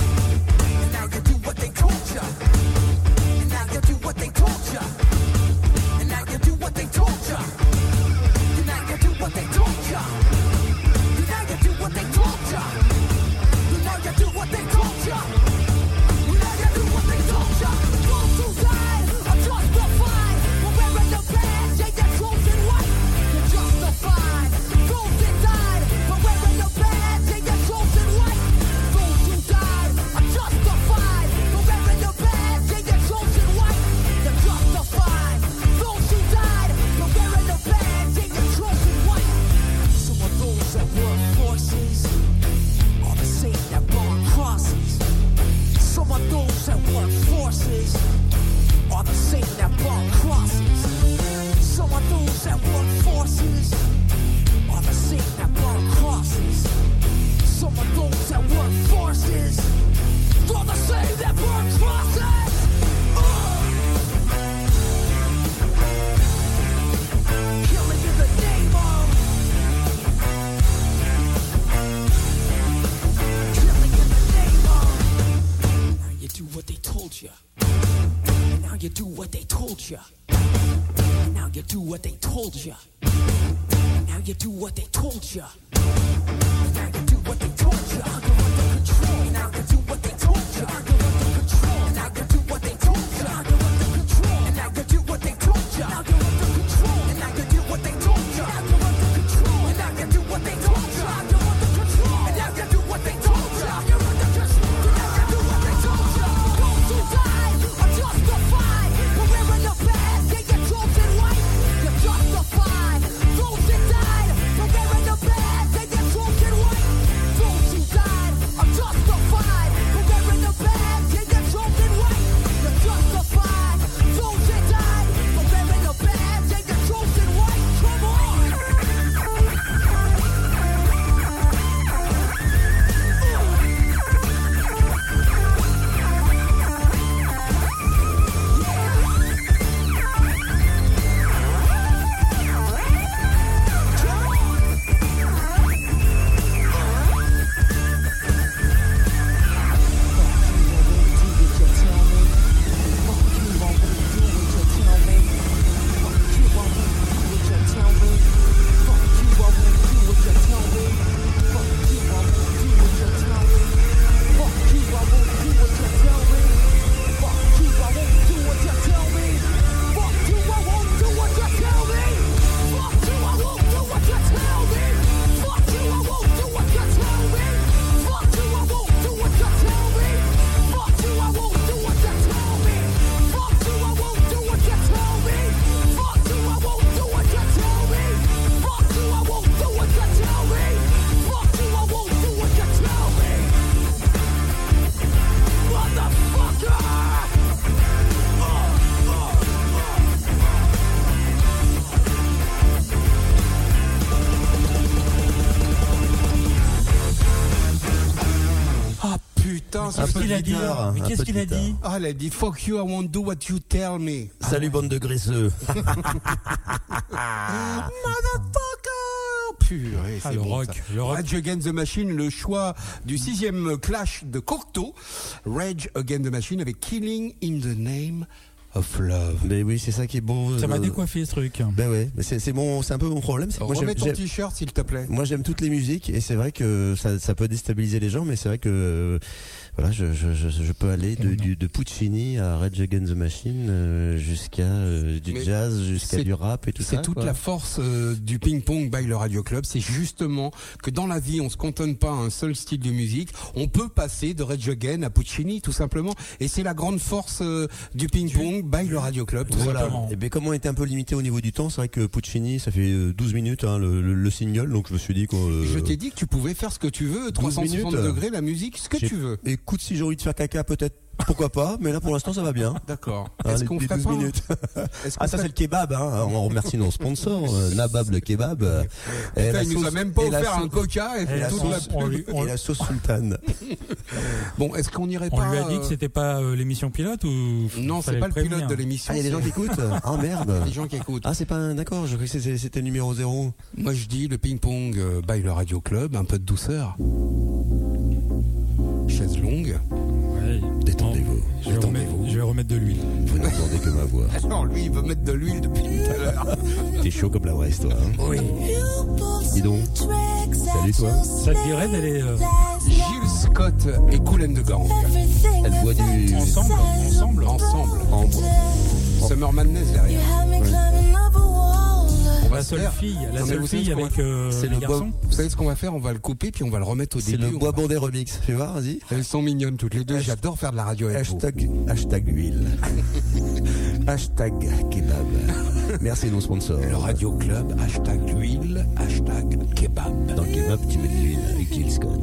Un fait peu de qu'il a dit guitare, Mais un qu'est-ce qu'il a dit Ah, elle a dit fuck you, I won't do what you tell me. Salut bande de graisseux. Motherfucker Purée, Ah, c'est le bon, rock, ça. le rock. Rage Against the Machine, le choix du sixième clash de Cocteau. Rage Against the Machine avec Killing in the Name of Love. Mais oui, c'est ça qui est beau. Ça m'a euh, décoiffé ce truc. Ben ouais, mais c'est c'est mon, c'est un peu mon problème. c'est que Moi Remets j'aime- ton j'aime- t-shirt s'il te plaît. moi j'aime toutes les musiques et c'est vrai que ça, ça peut déstabiliser les gens, mais c'est vrai que euh, voilà, je, je, je, je peux aller de, du, de Puccini à Rage Against the Machine euh, jusqu'à euh, du Mais jazz, jusqu'à du rap et tout ça. C'est toute quoi. la force euh, du ping-pong by le Radio Club. C'est justement que dans la vie, on se cantonne pas à un seul style de musique. On peut passer de Rage Against à Puccini, tout simplement. Et c'est la grande force euh, du ping-pong by le Radio Club, tout Voilà. simplement. Et bien comme on était un peu limité au niveau du temps, c'est vrai que Puccini, ça fait euh, 12 minutes hein, le, le, le single, donc je me suis dit qu'on. euh, Je t'ai dit que tu pouvais faire ce que tu veux, 360 minutes. degrés, la musique, ce que tu veux. Écoute, si j'ai envie de faire caca, peut-être, pourquoi pas, mais là pour l'instant ça va bien. D'accord. Hein, Est-ce les- qu'on ferait 12 pas un- minutes. Ah ça c'est le kebab, hein. on remercie nos sponsors, euh, Nabab le kebab. euh, et Putain, la il nous a sauce- même pas et la offert un sauce- coca et, Et la sauce, on pub. lui- on- et la sauce sultane. Bon, est-ce qu'on irait On pas lui a dit que c'était pas euh, l'émission pilote ou Non, c'est pas le prévenir pilote de l'émission. Ah, il y a des gens qui écoutent Ah merde des gens qui écoutent. Ah c'est pas un... D'accord, je croyais que c'était- numéro 0. Moi, je dis le ping-pong euh, by le Radio Club, un peu de douceur. Chaise longue. Ouais. Détendez-vous. Je vais, remettre, je vais remettre de l'huile. Vous n'entendez que ma voix. Non, lui, il veut mettre de l'huile depuis tout à l'heure. T'es chaud comme la West, toi. Hein Oui. Dis donc. Salut toi. Ça te dirait d'aller euh, Gilles Scott et Cool and the Gang. Elle boit du... ensemble, ensemble Ensemble. En. Summer Madness derrière. La se seule faire- fille, la Non, seule fille avec euh, C'est les le garçons. Vous savez ce qu'on va faire? On va le couper puis on va le remettre au C'est début. le On bois va- bandé remix. Fais voir, vas-y. Elles sont mignonnes toutes les deux. Hasht- J'adore faire de la radio avec vous. Hashtag, hashtag huile. hashtag kebab. Merci nos sponsors. Le Radio Club, hashtag l'huile, hashtag kebab. Dans le kebab, tu mets de l'huile avec Jill Scott.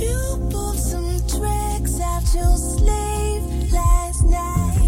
You pulled some tricks out your sleeve last night.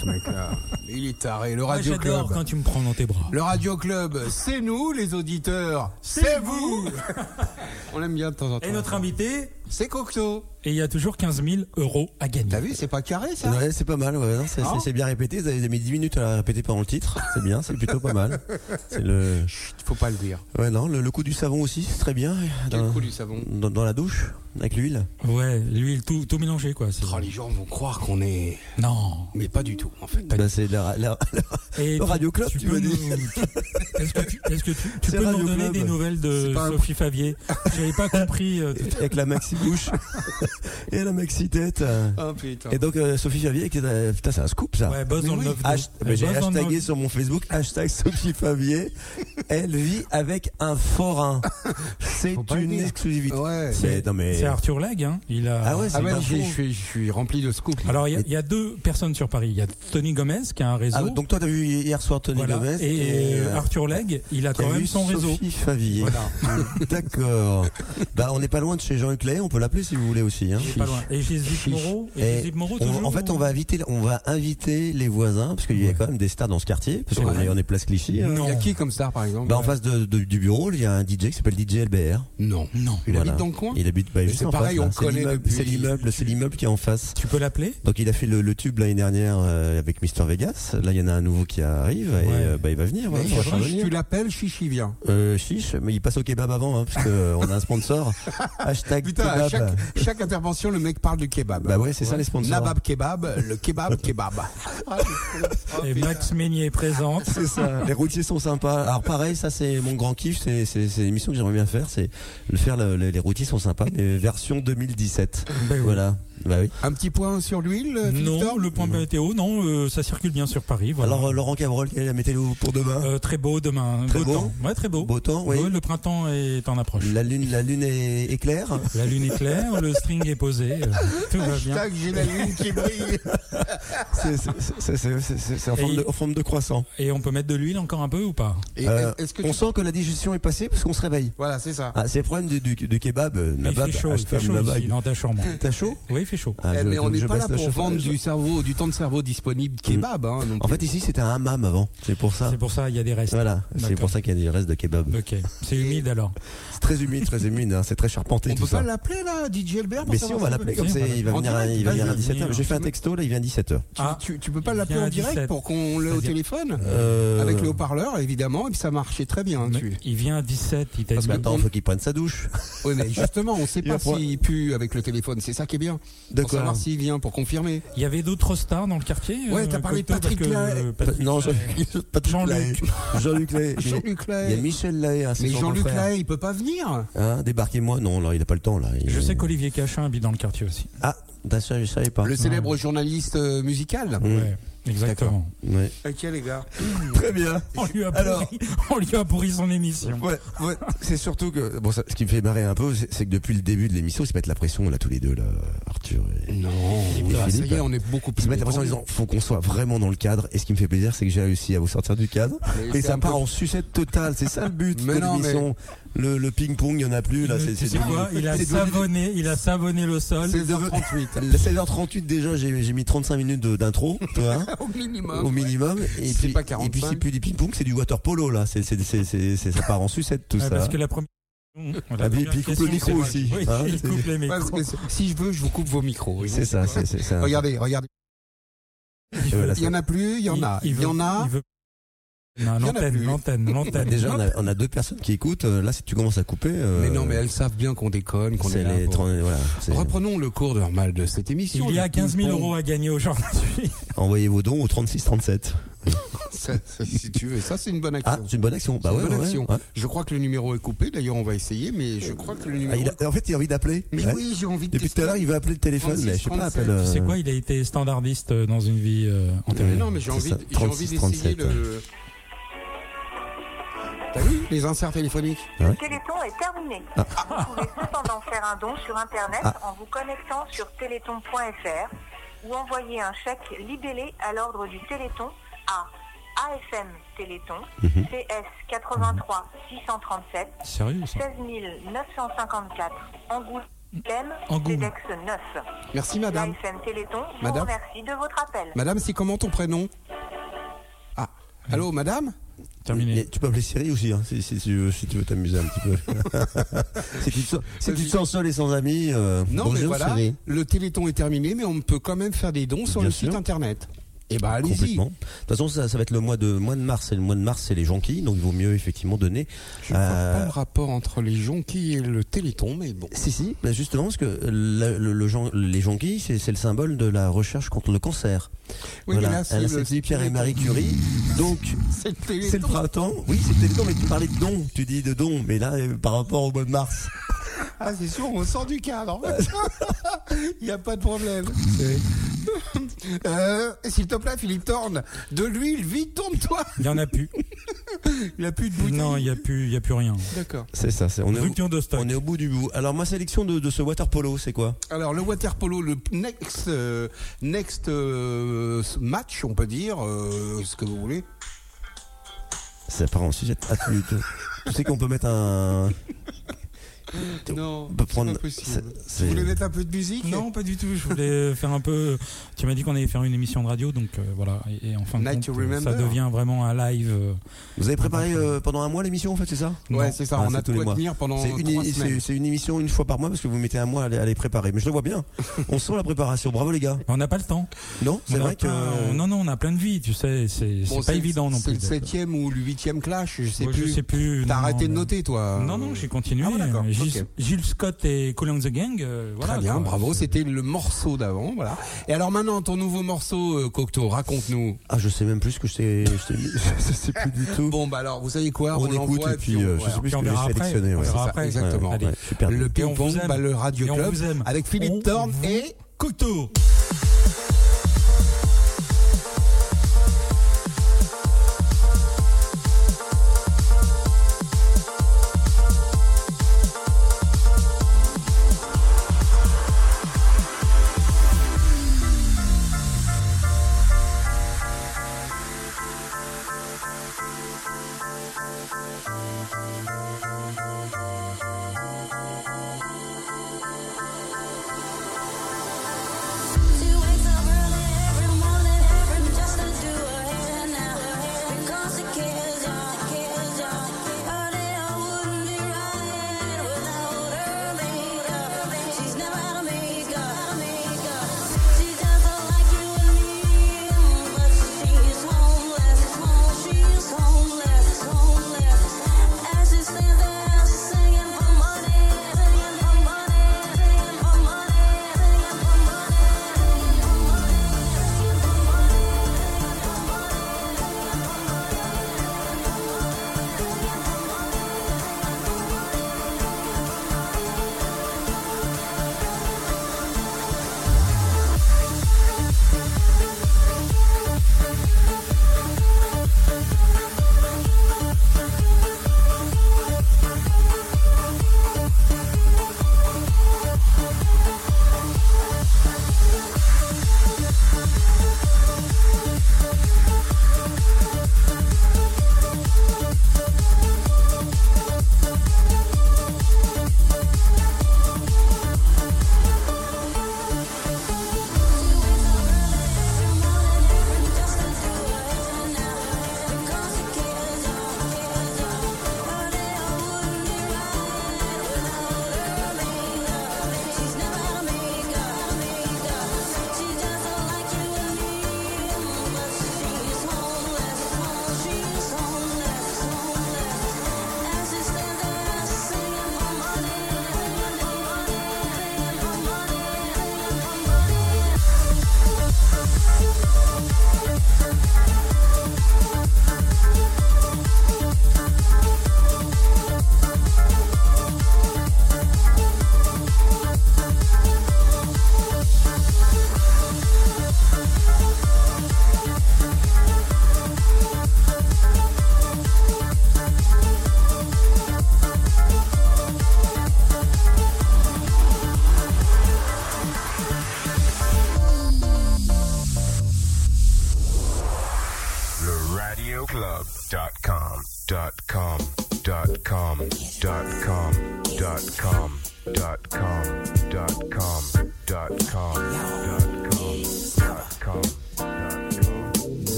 ce mec-là. Il est taré. Le Radio Club. quand tu me prends dans tes bras. Le Radio Club, c'est nous les auditeurs. C'est vous. On aime bien de temps en temps. Et notre invité, C'est Cocteau. et il y a toujours 15 000 euros à gagner. T'as vu, c'est pas carré ça Ouais, c'est pas mal, ouais, non, c'est, bien répété. Vous avez mis 10 minutes à la répéter pendant le titre. C'est bien, c'est plutôt pas mal. C'est le, Chut, faut pas le dire. ouais, non, le, le coup du savon aussi, c'est très bien. Quel Dans, coup du savon dans, dans la douche, avec l'huile. Ouais, l'huile, tout, tout mélangé, quoi. Oh, les gens vont croire qu'on est. Non. Mais pas du tout, en fait. Bah, c'est la, la- Et Le tu- Radio Club, tu peux nous- Est-ce que tu, est-ce que tu, peux nous donner Club. des nouvelles de pas un- Sophie Favier? J'avais pas compris. euh, avec la maxi bouche et la maxi tête. euh. Oh putain. Et donc euh, Sophie Favier, qui est, euh, putain, c'est un scoop ça. Ouais, buzz Mais oui. 9 Hasht- J'ai hashtagé sur mon Facebook hashtag Sophie Favier. Elle vit avec un forain. C'est une exclusivité. Ouais. Mais... C'est Arthur Legge, hein. Il a. Ah ouais, c'est Ah ouais, je suis, je suis rempli de scoops. Alors il y a- il y, a deux personnes sur Paris. Il y a Tony Gomez qui a un réseau. Ah, donc toi t'as vu hier soir Tony Voilà. Gomez et, euh, Arthur Legge, il a quand même son réseau. Sophie Favier. Voilà. D'accord. Bah on n'est pas loin de chez Jean-Luc Lay, on peut l'appeler si vous voulez aussi. Hein. Il est pas loin. Et chez Zip Moreau. Et, Moreau, on- en fait, on va inviter, on va inviter les voisins parce qu'il y a quand même des stars dans ce quartier parce qu'on est, on est place Clichy. hein. Non. Il y a qui comme star par exemple Bah, en face de- de- du bureau, il y a un DJ qui s'appelle DJ LBR. Non. Non. Il Voilà. habite dans le coin Il habite bah, juste c'est en pareil, face, on connaît C'est l'immeuble, c'est l'immeuble qui est en face. Tu peux l'appeler? Donc il a fait le, le tube l'année dernière euh, avec Mister Vegas. Là, il y en a un nouveau qui arrive et Ouais. euh, bah, il va venir. il va venir. tu l'appelles, Chichi vient. Euh, chiche, mais il passe au kebab avant, hein, parce que euh, on a un sponsor. Hashtag Putain, kebab. chaque, chaque intervention, le mec parle du kebab. Bah ouais, c'est ça les sponsors. Nabab kebab, le kebab kebab. Et Max Meignier présente. C'est ça. Les routiers sont sympas. Alors pareil, ça c'est mon grand kiff. C'est c'est c'est l'émission que j'aimerais bien faire. C'est le faire. le- le- les routiers sont sympas, mais version 2017. Ben oui. Bah oui. Un petit point sur l'huile, euh, Non, le point météo, non, euh, ça circule bien sur Paris. Voilà. Alors euh, Laurent Cabrol, quelle est la météo pour demain? Euh, très beau demain. Très beau, beau temps. Ouais, très beau. Beau temps, oui. Ouais, le printemps est en approche. La lune, la lune est, est claire? La lune est claire, le string est posé, euh, tout va bien. Hashtag, j'ai la lune qui brille. C'est- c'est- c'est- c'est- c'est- C'est c'est en, forme de- en forme de croissant. Et on peut mettre de l'huile encore un peu ou pas? Et Euh, est-ce que on tu- sent que la digestion est passée parce qu'on se réveille. Voilà, c'est ça. Ah, c'est le problème du, du, du kebab. Mais Il fait chaud, il fait chaud ici, dans ta chambre. T'as chaud? Oui, fait chaud. Ah, Eh, je- mais on n'est pas là pour vendre du cerveau, du temps de cerveau disponible kebab. Hein, non En fait, ici, c'était un hammam avant. C'est pour ça. C'est pour ça, il y a des restes. Voilà. C'est pour ça qu'il y a des restes de kebab. Ok. C'est humide alors. C'est très humide, très humide. hein, C'est très charpenté on tout peut ça. pas l'appeler là, DJ Albert pour Mais si, on va ça l'appeler comme voilà. Il va En venir, il va venir à vas-y, 17h. vas-y. J'ai fait un texto, là, il vient à 17h. Tu, Ah, tu, peux pas l'appeler en direct 17. pour qu'on l'ait au téléphone Euh, Avec le haut-parleur, évidemment, et puis ça marchait très bien. Tu... il vient à 17, il t'a Parce dit. attends, faut qu'il prenne sa douche. Oui, mais justement, on sait pas- s'il pue avec le téléphone. C'est ça qui est bien. De Pour quoi savoir s'il vient, pour confirmer. Il y avait d'autres stars dans le quartier Ouais, euh, t'as parlé de Patrick Lahaye. euh, Patrick Non, Lahaye. Jean- Patrick Jean-Luc. Lahaye. Jean-Luc Lahaye. Jean-Luc Il y a Lahaye. Michel Lahaye, hein, Mais Jean-Luc. Lahaye, il peut pas venir. Hein, débarquez-moi. Non, là, il a pas le temps, là. Il- Je sais qu'Olivier Cachin habite dans le quartier aussi. Ah, d'accord, je savais pas. Le célèbre journaliste euh, musical. Ouais, exactement. Ouais. Ok, les gars. Très bien. On lui, a Alors- pourri, on lui a pourri son émission. Ouais, ouais. C'est surtout que bon, ça, ce qui me fait marrer un peu, c'est que depuis le début de l'émission, ils se mettent la pression là tous les deux là, Arthur et, Non, et ça Philippe. y est, on est beaucoup Ils plus. se mettent la pression en disant faut qu'on soit vraiment dans le cadre. Et ce qui me fait plaisir, c'est que j'ai réussi à vous sortir du cadre. Mais Et ça part peu- en sucette totale. C'est ça le but Mais de non, l'émission. Le, le ping-pong, il y en a plus là. C'est c'est quoi Il a savonné, il a savonné le sol. 16h38. Le 16h38 déjà, j'ai j'ai mis 35 minutes de- d'intro, tu vois, Au minimum. au minimum. Et C'est puis, pas et puis 45. c'est plus du ping-pong, c'est du water polo là. C'est c'est c'est c'est c'est- ça part en sucette tout Ouais, ça. Parce que la première. Ah, puis- puis il coupe le micro aussi, Oui, hein, il coupe les micros. Si je veux, je vous coupe vos micros. oui. C'est ça, c'est c'est ça. Regardez, regardez. Voilà, Il y en a plus, il y en a. Il y en a. Non, l'antenne, l'antenne, l'antenne. Déjà, on a, on a deux personnes qui écoutent. Euh, Là, si tu commences à couper, euh, Mais non, mais elles savent bien qu'on déconne, qu'on est là. les pour- 30 voilà, Reprenons le cours normal de cette émission. Il y a Le 15 000 ping-pong. euros à gagner aujourd'hui. Envoyez vos dons au 36 37. Ça, ça, si tu veux, ça c'est une bonne action. Ah, c'est une bonne action. Bah C'est ouais, une bonne ouais, action. ouais. Je crois que le numéro est coupé. D'ailleurs, on va essayer, mais je crois que le Ah, numéro. il a- en fait, il a envie d'appeler. Mais Ouais. oui, j'ai envie de. Depuis tout à l'heure, il veut appeler le téléphone, 36, mais je sais pas, 37. appelle. euh, Tu sais quoi Il a été standardiste euh, dans une vie euh, Mais antérieure. non, mais j'ai envie, j'ai envie 36, d'essayer 37, le. T'as vu les inserts téléphoniques Ouais. Téléthon est terminé. Ah. Vous pouvez cependant faire un don sur Internet Ah. en vous connectant sur téléthon.fr ou envoyer un chèque libellé à l'ordre du Téléthon à AFM Téléthon, Mhm. CS 83 637, Sérieux ça 16 954, Angoulême. CEDEX 9. Merci, madame. La FM Téléthon vous Madame. remercie de votre appel. Madame, c'est comment ton prénom? Ah, allô, madame? Mais tu peux appeler Siri aussi, hein, si, si tu veux, si tu veux t'amuser un petit peu. si tu te sens, si tu te sens seul et sans amis, euh, Non, mais bonjour voilà, Siri. le téléthon est terminé, mais on peut quand même faire des dons sur Bien le sûr. site internet. Eh ben, allez-y. Complètement. De toute façon, ça, ça va être le mois de mois de mars. Et le mois de mars, c'est les jonquilles, donc il vaut mieux effectivement donner. Je vois euh, pas le rapport entre les jonquilles et le téléthon, mais bon. Si, si, ben justement, parce que le, le- le jon- les jonquilles, c'est le symbole de la recherche contre le cancer. Oui, mais voilà. là, c'est le Pierre et Marie Curie. Donc, C'est le le printemps. Oui, c'est le téléthon, mais tu parlais de dons. Tu dis de dons, mais là, euh, par rapport au mois de mars. Ah, c'est sûr, on sort du cadre. Il n'y a pas de problème. Euh, S'il te plaît, Philippe Thorne, de l'huile, vite, tourne-toi. Il n'y en a plus. Il a plus de bouteille. Non, il n'y a, plus- il y a plus rien. D'accord. C'est ça, c'est, on, est au, Rupture de stock. on est au bout du bout. Alors, ma sélection de, de ce water polo, c'est quoi? Alors, le water polo, le next, euh, next euh, match, on peut dire, euh, ce que vous voulez. C'est pas un sujet. Tu- tu sais qu'on peut mettre un. Non, on peut c'est prendre. pas possible. c'est- Vous c'est- voulez mettre un peu de musique Non, pas du tout. Je voulais faire un peu. Tu m'as dit qu'on allait faire une émission de radio, donc euh, voilà. Et, et en fin de Night compte, to ça devient vraiment un live. euh, Vous avez préparé euh, pendant un mois l'émission, en fait, c'est ça? Ouais, c'est ça, Ah, on c'est a tous de les quoi mois. tenir pendant C'est une, c'est- c'est une émission une fois par mois parce que vous mettez un mois à les, à les préparer. Mais je le vois bien. On sent la préparation. Bravo les gars. On n'a pas le temps. Non, c'est vrai que. Non, non, on a plein de vies, tu sais. C'est c'est Bon, pas le- évident non C'est plus. le d'être- septième ou le huitième clash, je sais plus. Je sais plus. T'as arrêté de noter, toi Non, non, j'ai continué. Gilles. Gilles Scott et Colin the Gang. euh, voilà, Très bien, quoi. bravo. C'était le morceau d'avant, voilà. Et alors maintenant, ton nouveau morceau, euh, Cocteau, raconte-nous. Ah, je sais même plus ce que je t'ai. Je, sais plus du tout. Bon, bah alors, vous savez quoi? On, écoute et puis euh, je sais plus ce que j'ai sélectionné. On ouais. verra C'est ça, après. exactement. Ouais, ouais, je suis perdu. Le ping-pong, vous aime. bah, le Radio Club, avec Philippe Thorne et Cocteau.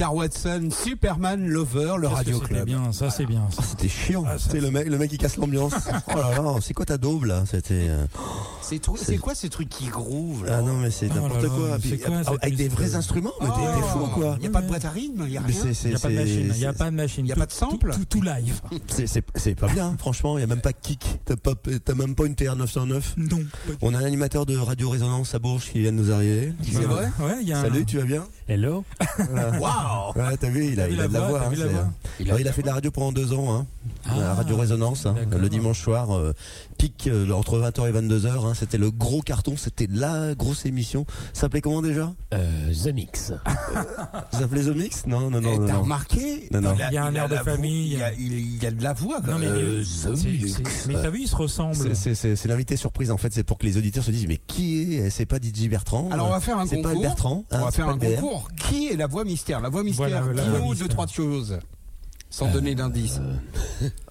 Guitar Watson, Superman Lover, le Radio c'était Club. bien, ça c'est bien. ça. C'était chiant. Ah, c'est le mec, le mec qui casse l'ambiance. oh là là, c'est quoi ta daube là? C'était. Euh, C'est quoi ces trucs qui grouvent là Ah non mais c'est Oh n'importe quoi. ah, avec des vrais instruments, mais t'es Oh. fou quoi. Il n'y a pas de boîte à rythme, il n'y a rien. Il n'y a pas de machine, il n'y a pas de machine. y a pas de sample Tout, tout, tout live. C'est pas bien, franchement. Il y a même pas de kick. T'as même pas une TR909. Non. On a un animateur de Radio Résonance à Bourges qui vient de nous arriver. C'est vrai? Ouais, il y a un- Salut, tu vas bien? Hello Waouh Ouais, t'as vu, il a, il de la voix, hein, il a fait de la radio pendant deux ans, hein, Ah, la Radio Résonance, hein, le dimanche soir, euh, pic euh, entre 20h et 22h. Hein, c'était le gros carton, c'était la grosse émission. Ça s'appelait comment déjà? Euh, The Mix. Ça s'appelait The Mix? Non, non, non. Eh, non, T'as remarqué? Non, non. Il y a un air de la voix- famille. Il y a, il y a de la voix. Non, mais, euh, c'est- The Mix. mais t'as vu, ils se ressemblent. C'est- l'invité surprise en fait, c'est pour que les auditeurs se disent mais qui est C'est pas DJ Bertrand Alors on va faire un C'est pas concours. Bertrand. on hein, va faire un concours. Qui est la voix mystère? La voix mystère. Voilà, la qui voix vaut deux mystère. trois choses. Sans Euh, donner d'indice.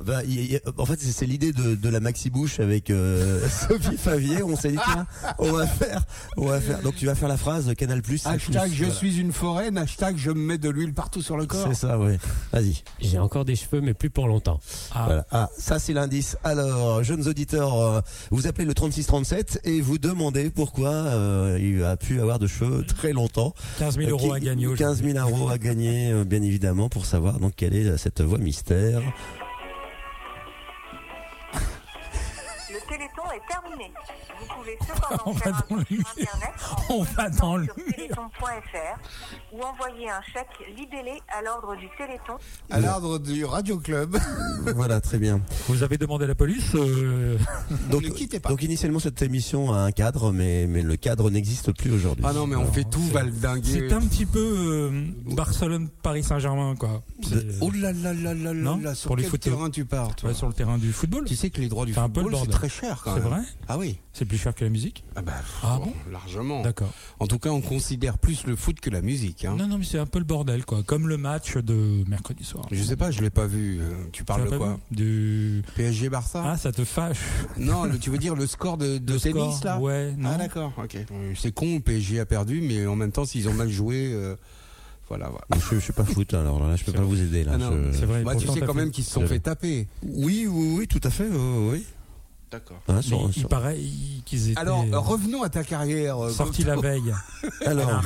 Bah, y a- en fait, c'est l'idée de, de la Maxi Bouche avec euh, Sophie Favier. On s'est dit tiens, on va faire, on va faire. Donc tu vas faire la phrase Canal Plus. Hashtag je Voilà. suis une foraine. Hashtag je me mets de l'huile partout sur le corps. C'est ça, ouais. Vas-y. J'ai encore des cheveux, mais plus pour longtemps. Ah, Voilà. Ah, ça c'est l'indice. Alors, jeunes auditeurs, euh, vous appelez le 3637 et vous demandez pourquoi euh, il a pu avoir de cheveux très longtemps. 15 000 Euh, euros qui- à gagner aujourd'hui. 15 000 euros à gagner, euh, bien évidemment, pour savoir donc quelle est euh, cette voix mystère. Est terminé. Vous pouvez cependant On va un le sur Internet en On va consultant dans le sur téléthon.fr ou envoyer un chèque libellé à l'ordre du Téléthon À l'ordre du Radio Club. voilà, très bien. Vous avez demandé à la police euh, Donc, Ne quittez pas. donc initialement cette émission a un cadre, mais, mais le cadre n'existe plus aujourd'hui. Ah non, mais on fait tout valdinguer. C'est un petit peu euh, Barcelone-Paris Saint-Germain, quoi. C'est- Oh là là là là là Non là, sur Pour les quel footeux. terrain tu pars toi Ouais, sur le terrain du football. Tu sais que les droits du C'est un peu le football c'est bordel. très cher quand C'est vrai Ah oui. C'est plus cher que la musique Ah bah Ah bon, largement. D'accord. En tout cas, on considère plus le foot que la musique. Hein. Non, non, mais c'est un peu le bordel, quoi. Comme le match de mercredi soir. Je sais pas, je l'ai pas vu. Euh, Tu Tu parles l'as de pas quoi Du. PSG Barça Ah, ça te fâche. Non, le- tu veux dire le score de, de Le tennis score, là Ouais, non. Ah d'accord, ok. C'est con, le PSG a perdu, mais en même temps, s'ils ont mal joué, euh, voilà. voilà. Je, je suis pas foot, alors là, je peux pas vous aider. Là, Ah Je- C'est vrai. Bah, tu sais quand fait- même qu'ils se sont fait taper. Oui, oui, oui, tout à fait, oui, oui. D'accord. Hein, sur- il sur- paraît il- qu'ils étaient Alors, revenons à ta carrière. euh, sortis la Goto. veille. Alors,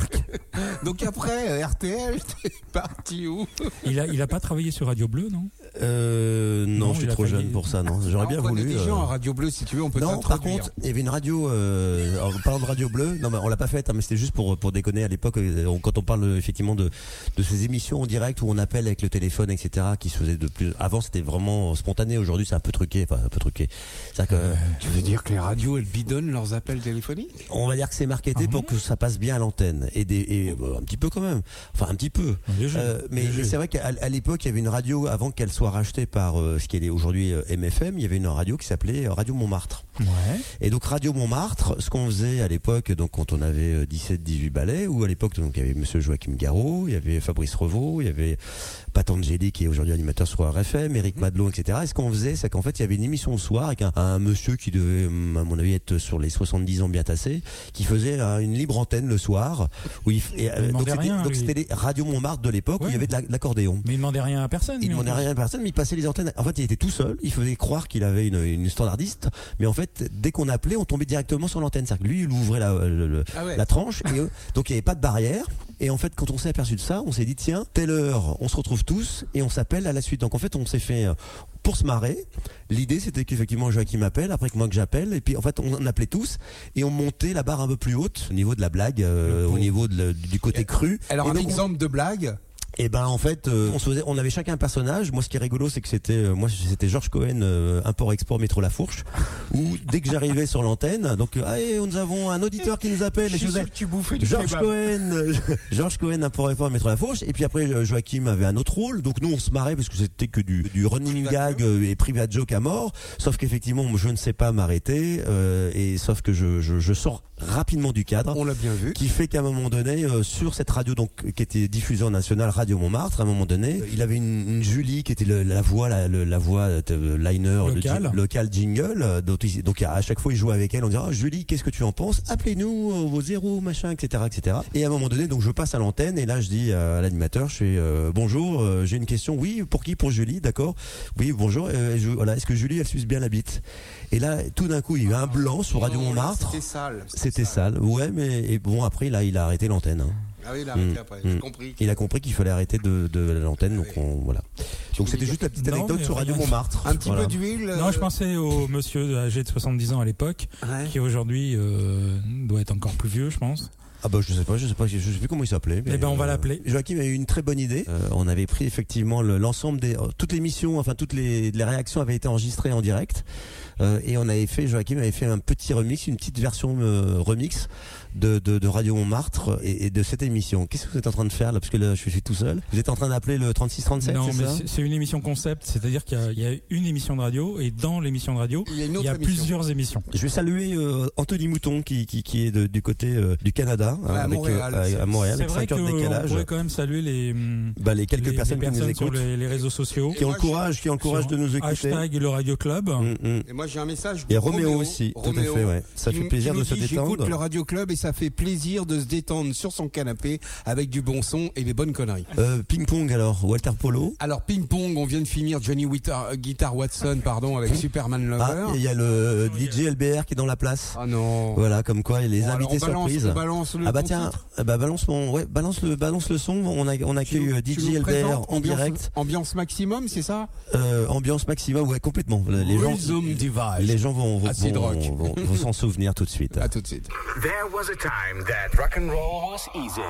Donc après, euh, RTL, t'es parti où? Il a, il a pas travaillé sur Radio Bleu, non? Euh, non, Non, je suis trop jeune pour ça, non. J'aurais bien On connaît voulu. des gens euh, à Radio Bleu, si tu veux, on peut Non, par contre, il y avait une radio. Euh, en parlant de radio bleue, non, mais on l'a pas faite, hein, mais c'était juste pour pour déconner à l'époque. euh, on- Quand on parle effectivement de de ces émissions en direct où on appelle avec le téléphone, etc., qui se faisaient de plus. Avant, c'était vraiment spontané. Aujourd'hui, c'est un peu truqué, enfin un peu truqué. C'est-à-dire que Tu veux dire que les radios, elles bidonnent leurs appels téléphoniques? On va dire que c'est marketé Ah pour que ça passe bien à l'antenne et des et, un petit peu quand même. Enfin un petit peu. Mais léger. c'est vrai qu'à l'époque, il y avait une radio avant qu'elle soit rachetée par euh, ce qu'elle est aujourd'hui euh, MFM. Il y avait une radio qui s'appelait euh, Radio Montmartre. Ouais. Et donc Radio Montmartre, ce qu'on faisait à l'époque, donc quand on avait 17-18 ballets, ou à l'époque donc il y avait Monsieur Joachim Garraud, il y avait Fabrice Revaux, il y avait Patangeli qui est aujourd'hui animateur sur RFM, Eric Madelon, etc. Et ce qu'on faisait, c'est qu'en fait il y avait une émission le soir avec un, un monsieur qui devait, hum, à mon avis, être sur les 70 ans bien tassés, qui faisait euh, une libre antenne le soir. Où il, et, euh, Il demandait donc c'était rien, donc c'était les Radio Montmartre de l'époque où il y avait de la- de l'accordéon. Mais il demandait rien à personne. Il demandait rien à personne, mais il passait les antennes. En fait, il était tout seul. Il faisait croire qu'il avait une, une standardiste, mais en fait, dès qu'on appelait, on tombait directement sur l'antenne. C'est-à-dire que lui, il ouvrait la, le- le- Ah ouais. la tranche, et euh, donc il n'y avait pas de barrière. Et en fait, quand on s'est aperçu de ça, on s'est dit tiens, telle heure, on se retrouve tous et on s'appelle à la suite. Donc en fait, on s'est fait euh, pour se marrer. L'idée, c'était qu'effectivement Joachim m'appelle, après que moi que j'appelle, et puis en fait, on appelait tous et on montait la barre un peu plus haute au niveau de la blague, euh, au niveau de du côté cru. Alors, Et un donc, on- exemple de blague et ben en fait, euh, on se faisait, on avait chacun un personnage. Moi, ce qui est rigolo, c'est que c'était, euh, moi, c'était Georges Cohen, euh, import-export métro La Fourche, où dès que j'arrivais sur l'antenne, donc, euh, ah, et nous avons un auditeur qui nous appelle. Je et je faisais, que tu bouffais du Georges. Cohen, euh, Georges Cohen, import-export métro La Fourche. Et puis après, euh, Joachim avait un autre rôle. Donc nous, on se marrait parce que c'était que du, du running gag euh, et private joke à mort. Sauf qu'effectivement, je ne sais pas m'arrêter. euh, et sauf que je, je, je sors rapidement du cadre. On l'a bien vu. Qui fait qu'à un moment donné, euh, sur cette radio donc qui était diffusée en national, Radio Montmartre, à un moment donné, il avait une, une Julie qui était le- la voix, la, le- la voix euh, liner, le Locale. ji- local jingle. euh, Donc, il- donc à chaque fois, il jouait avec elle. On disait, Ah, Julie, qu'est-ce que tu en penses? Appelez-nous euh, vos zéros, machin, etc., etc. Et à un moment donné, donc je passe à l'antenne et là, je dis à l'animateur, je fais euh, bonjour, euh, j'ai une question. Oui, pour qui? Pour Julie, d'accord? Oui, bonjour. euh, je- voilà, est-ce que Julie, elle suce bien la bite? Et là, tout d'un coup, il y a eu un blanc sur Radio Montmartre. C'était sale. C'était sale. Ouais, mais et bon après là, il a arrêté l'antenne. hein. Ah oui, il a arrêté Mm, après, j'ai mm. compris. Il a compris qu'il fallait arrêter de, de l'antenne, donc on, voilà. Donc c'était juste la petite Non, anecdote mais sur Radio rien. Montmartre. Un petit Voilà. peu d'huile. Non, je euh, pensais au monsieur âgé de 70 ans à l'époque, Ouais. qui aujourd'hui euh, doit être encore plus vieux, je pense. Ah bah je sais pas, je sais pas, je sais plus comment il s'appelait. mais, Eh ben, on va euh, l'appeler. Joachim a eu une très bonne idée. Euh, on avait pris effectivement le- l'ensemble des euh, toutes les missions, enfin toutes les, les réactions avaient été enregistrées en direct. Euh, et on avait fait, Joachim avait fait un petit remix, une petite version euh, remix de, de, de Radio Montmartre et, et de cette émission. Qu'est-ce que vous êtes en train de faire là? Parce que là, je suis tout seul. Vous êtes en train d'appeler le 3637, non, c'est mais c'est- une émission concept, c'est-à-dire qu'il y a- il y, a une émission de radio et dans l'émission de radio, Il y a une il autre y a émission. plusieurs émissions. Je vais saluer euh, Anthony Mouton qui, qui, qui est de- du côté euh, du Canada, hein, Ouais, à avec, Montréal. euh, à, à Montréal, C'est avec vrai 5 heures de qu'on décalage. pourrait quand même saluer les, Bah, les quelques les- les personnes, qui nous sur écoutent, les, les réseaux sociaux. qui ont le courage, qui ont le courage Sur de nous écouter. Hashtag le Radio Club. Mm, mm. Et moi j'ai un message. Et Roméo aussi, tout à fait, ouais. Ça fait plaisir de se détendre. J'écoute le Radio Club et ça fait plaisir de se détendre sur son canapé avec du bon son et des bonnes conneries. Euh, ping pong alors, Walter Polo. Alors ping pong, on vient de finir Johnny Guitar, euh, Guitar Watson, pardon, avec Superman Ah, Lover. il y a le DJ LBR qui est dans la place. Ah non. Voilà, comme quoi les Bon, invités balance- surprises. on balance le ah bah tiens, ah bah balance mon, ouais, balance le, balance le son. On a, on accueille euh, Tu DJ nous LBR en ambiance- direct. Ambiance maximum, c'est ça? Euh, ambiance maximum, ouais, complètement. Les gens, Device. les gens vont, vont, vont, rock. vont- vont s'en souvenir tout de suite. À tout de suite. There was a time that rock and roll was easy.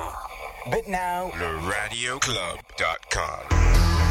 But now, Le radioclub.com.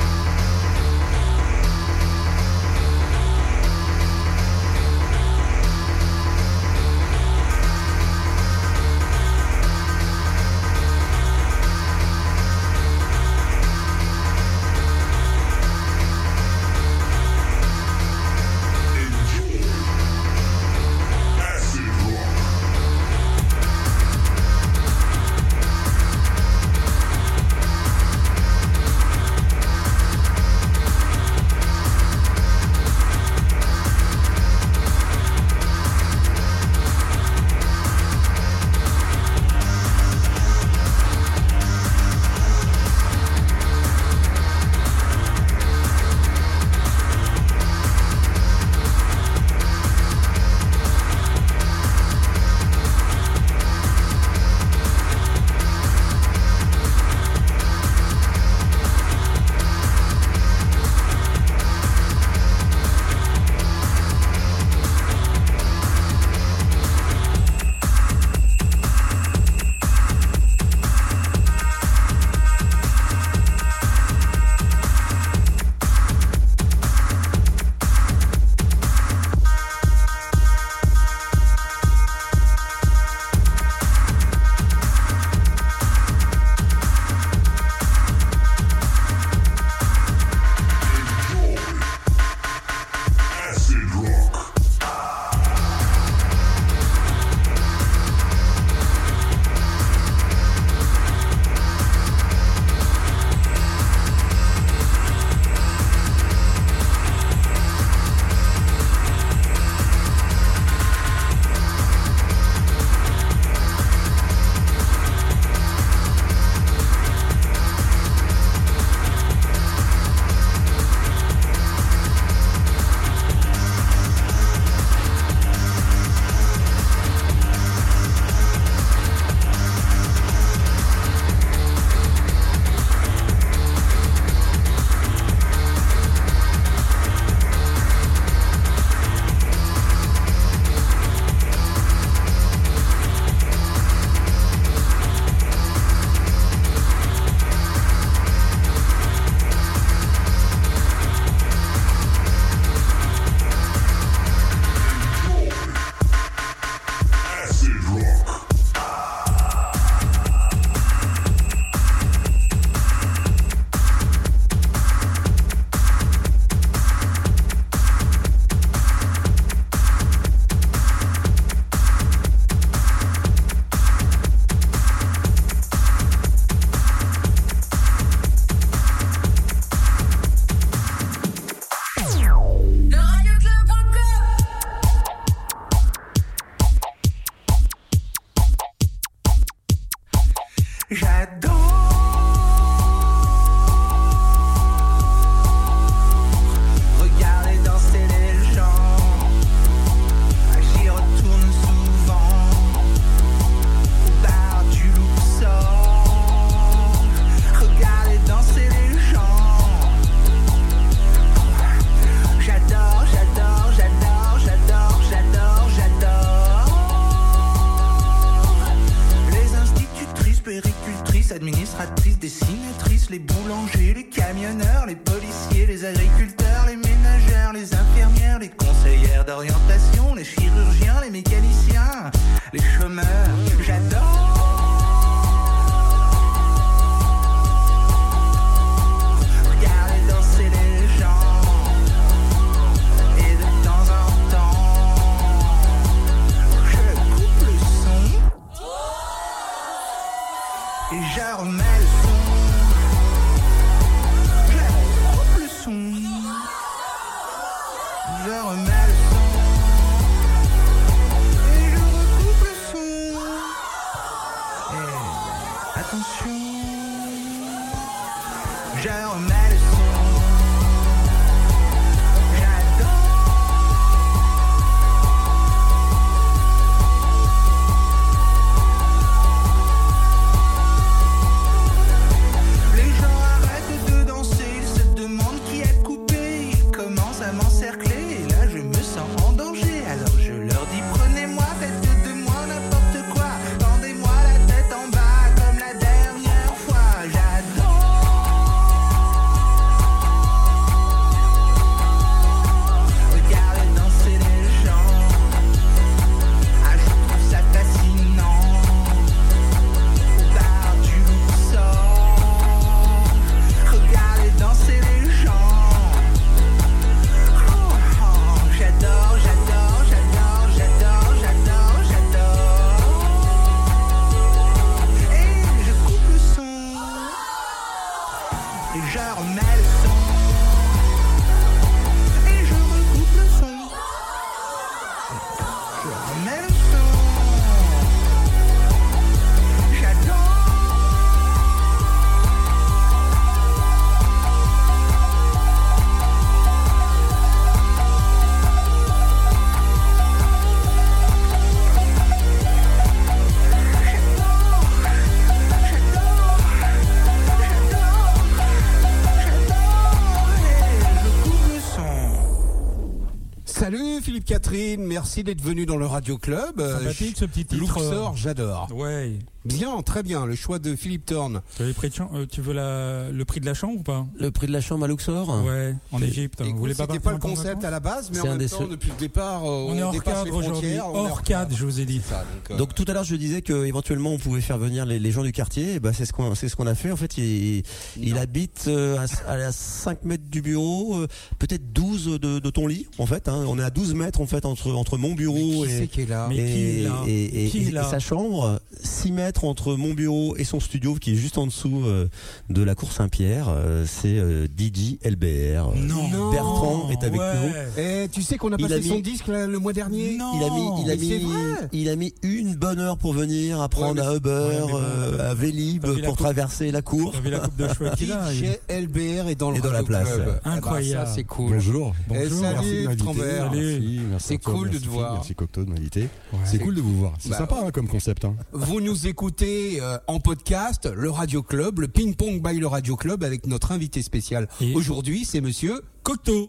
merci d'être venu dans le Radio Club. Euh, Sympathique, ce petit titre. Luxor, j'adore. Ouais. Bien, très bien, le choix de Philippe Thorne. Tu, de euh, tu veux la- le prix de la chambre ou pas? Le prix de la chambre à Luxor Ouais, en Égypte. Vous voulez pas C'était pas le concept à la base, mais en même temps, depuis le départ, euh, On est hors cadre aujourd'hui. Hors cadre, je vous ai dit. Ça, donc, euh, Donc tout à l'heure je disais que éventuellement on pouvait faire venir les, les gens du quartier. Et bah c'est ce qu'on c'est ce qu'on a fait. En fait, il, il habite euh, à, à 5 mètres du bureau, euh, peut-être 12 de, de ton lit. En fait, hein. on est à 12 mètres en fait entre entre mon bureau et c'est qui est là Mais et, qui est là et- et- Qui est et- là et sa chambre, 6 mètres entre mon bureau et son studio qui est juste en dessous euh, de la cour Saint-Pierre. Euh, c'est euh, DJ LBR. Non. Bertrand est avec Ouais. nous. Eh, tu sais qu'on a Il passé a mis- son disque là, le mois dernier Non. Il a mis, il a mis, vrai. il a mis une bonne heure pour venir apprendre Ouais, mais à Uber, Ouais, bon, euh, à Vélib pour coupe- traverser la cour. La coupe de DJ LBR est dans le Et dans la place, Club. Eh ben, Incroyable. c'est cool. Bonjour. Eh, Bonjour. salut, m'inviter. Trambert. Salut. C'est à cool de te voir. Merci Cocteau de m'inviter. Ouais. C'est cool de vous voir. C'est Bah, sympa hein, comme concept. Hein. Vous nous écoutez euh, en podcast, le Radio Club, le Ping Pong by le Radio Club avec notre invité spécial. Et- Aujourd'hui, c'est monsieur Cocteau.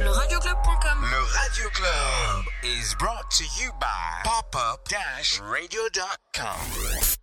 Le radioclub.com. Le Radio Club is brought to you by popup-radio.com.